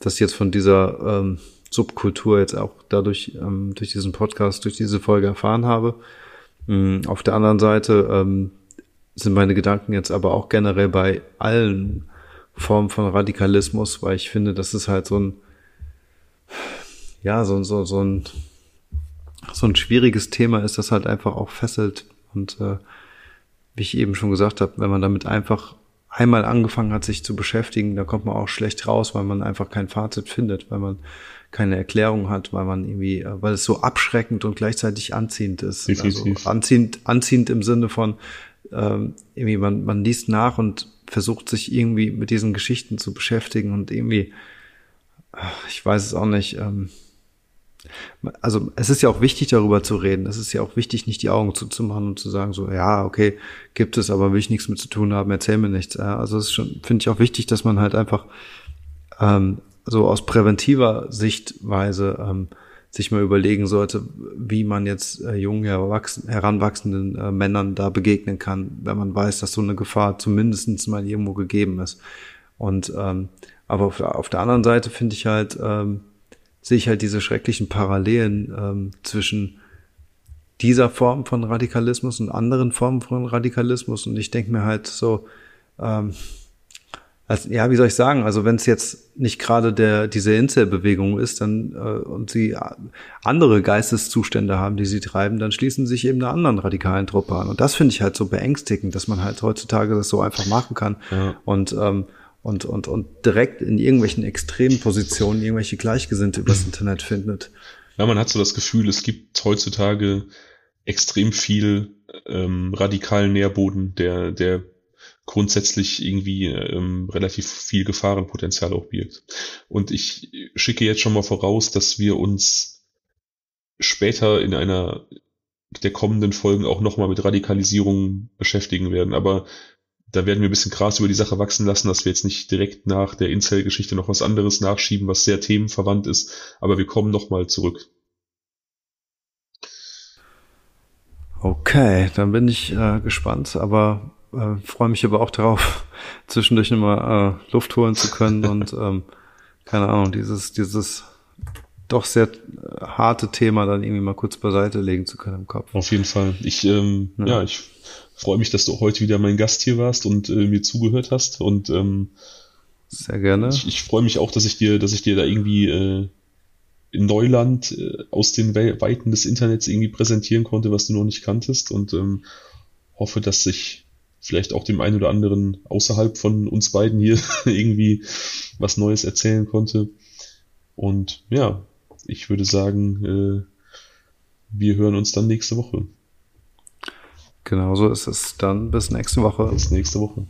Speaker 2: dass ich jetzt von dieser ähm, Subkultur jetzt auch dadurch ähm, durch diesen Podcast, durch diese Folge erfahren habe. Ähm, auf der anderen Seite ähm, sind meine Gedanken jetzt aber auch generell bei allen Formen von Radikalismus, weil ich finde, das ist halt so ein, ja, so, so, so ein, so ein schwieriges Thema ist, das halt einfach auch fesselt. Und äh, wie ich eben schon gesagt habe, wenn man damit einfach einmal angefangen hat, sich zu beschäftigen, da kommt man auch schlecht raus, weil man einfach kein Fazit findet, weil man keine Erklärung hat, weil man irgendwie, äh, weil es so abschreckend und gleichzeitig anziehend ist.
Speaker 1: Definitiv.
Speaker 2: Also anziehend, anziehend im Sinne von, ähm, irgendwie man, man liest nach und versucht sich irgendwie mit diesen Geschichten zu beschäftigen und irgendwie, ich weiß es auch nicht, ähm, also es ist ja auch wichtig, darüber zu reden. Es ist ja auch wichtig, nicht die Augen zuzumachen und zu sagen, so, ja, okay, gibt es, aber will ich nichts mit zu tun haben, erzähl mir nichts. Also es ist schon, finde ich auch wichtig, dass man halt einfach ähm, so aus präventiver Sichtweise ähm, sich mal überlegen sollte, wie man jetzt äh, jungen, heranwachsenden äh, Männern da begegnen kann, wenn man weiß, dass so eine Gefahr zumindestens mal irgendwo gegeben ist. Und ähm, aber auf, auf der anderen Seite finde ich halt, ähm, sehe ich halt diese schrecklichen Parallelen ähm, zwischen dieser Form von Radikalismus und anderen Formen von Radikalismus. Und ich denke mir halt so, ähm, also, ja, wie soll ich sagen? Also wenn es jetzt nicht gerade der diese Inselbewegung ist, dann äh, und sie andere Geisteszustände haben, die sie treiben, dann schließen sie sich eben einer anderen radikalen Truppe an. Und das finde ich halt so beängstigend, dass man halt heutzutage das so einfach machen kann ja. und ähm, und und und direkt in irgendwelchen extremen Positionen irgendwelche Gleichgesinnte übers Internet findet.
Speaker 1: Ja, man hat so das Gefühl, es gibt heutzutage extrem viel ähm, radikalen Nährboden, der der grundsätzlich irgendwie ähm, relativ viel Gefahrenpotenzial auch birgt. Und ich schicke jetzt schon mal voraus, dass wir uns später in einer der kommenden Folgen auch nochmal mit Radikalisierung beschäftigen werden. Aber da werden wir ein bisschen krass über die Sache wachsen lassen, dass wir jetzt nicht direkt nach der Incel-Geschichte noch was anderes nachschieben, was sehr themenverwandt ist. Aber wir kommen nochmal zurück.
Speaker 2: Okay, dann bin ich äh, gespannt, aber äh, freue mich aber auch darauf, zwischendurch nochmal äh, Luft holen zu können und ähm, keine Ahnung, dieses, dieses doch sehr harte Thema dann irgendwie mal kurz beiseite legen zu können im Kopf.
Speaker 1: Auf jeden Fall. Ich, ähm, ja. ja ich freue mich, dass du heute wieder mein Gast hier warst und äh, mir zugehört hast und ähm,
Speaker 2: sehr gerne.
Speaker 1: Ich, ich freue mich auch, dass ich dir, dass ich dir da irgendwie äh, in Neuland äh, aus den Weiten des Internets irgendwie präsentieren konnte, was du noch nicht kanntest und ähm, hoffe, dass sich vielleicht auch dem einen oder anderen außerhalb von uns beiden hier irgendwie was Neues erzählen konnte. Und ja, ich würde sagen, äh, wir hören uns dann nächste Woche.
Speaker 2: Genau so ist es. Dann bis nächste Woche.
Speaker 1: Bis nächste Woche.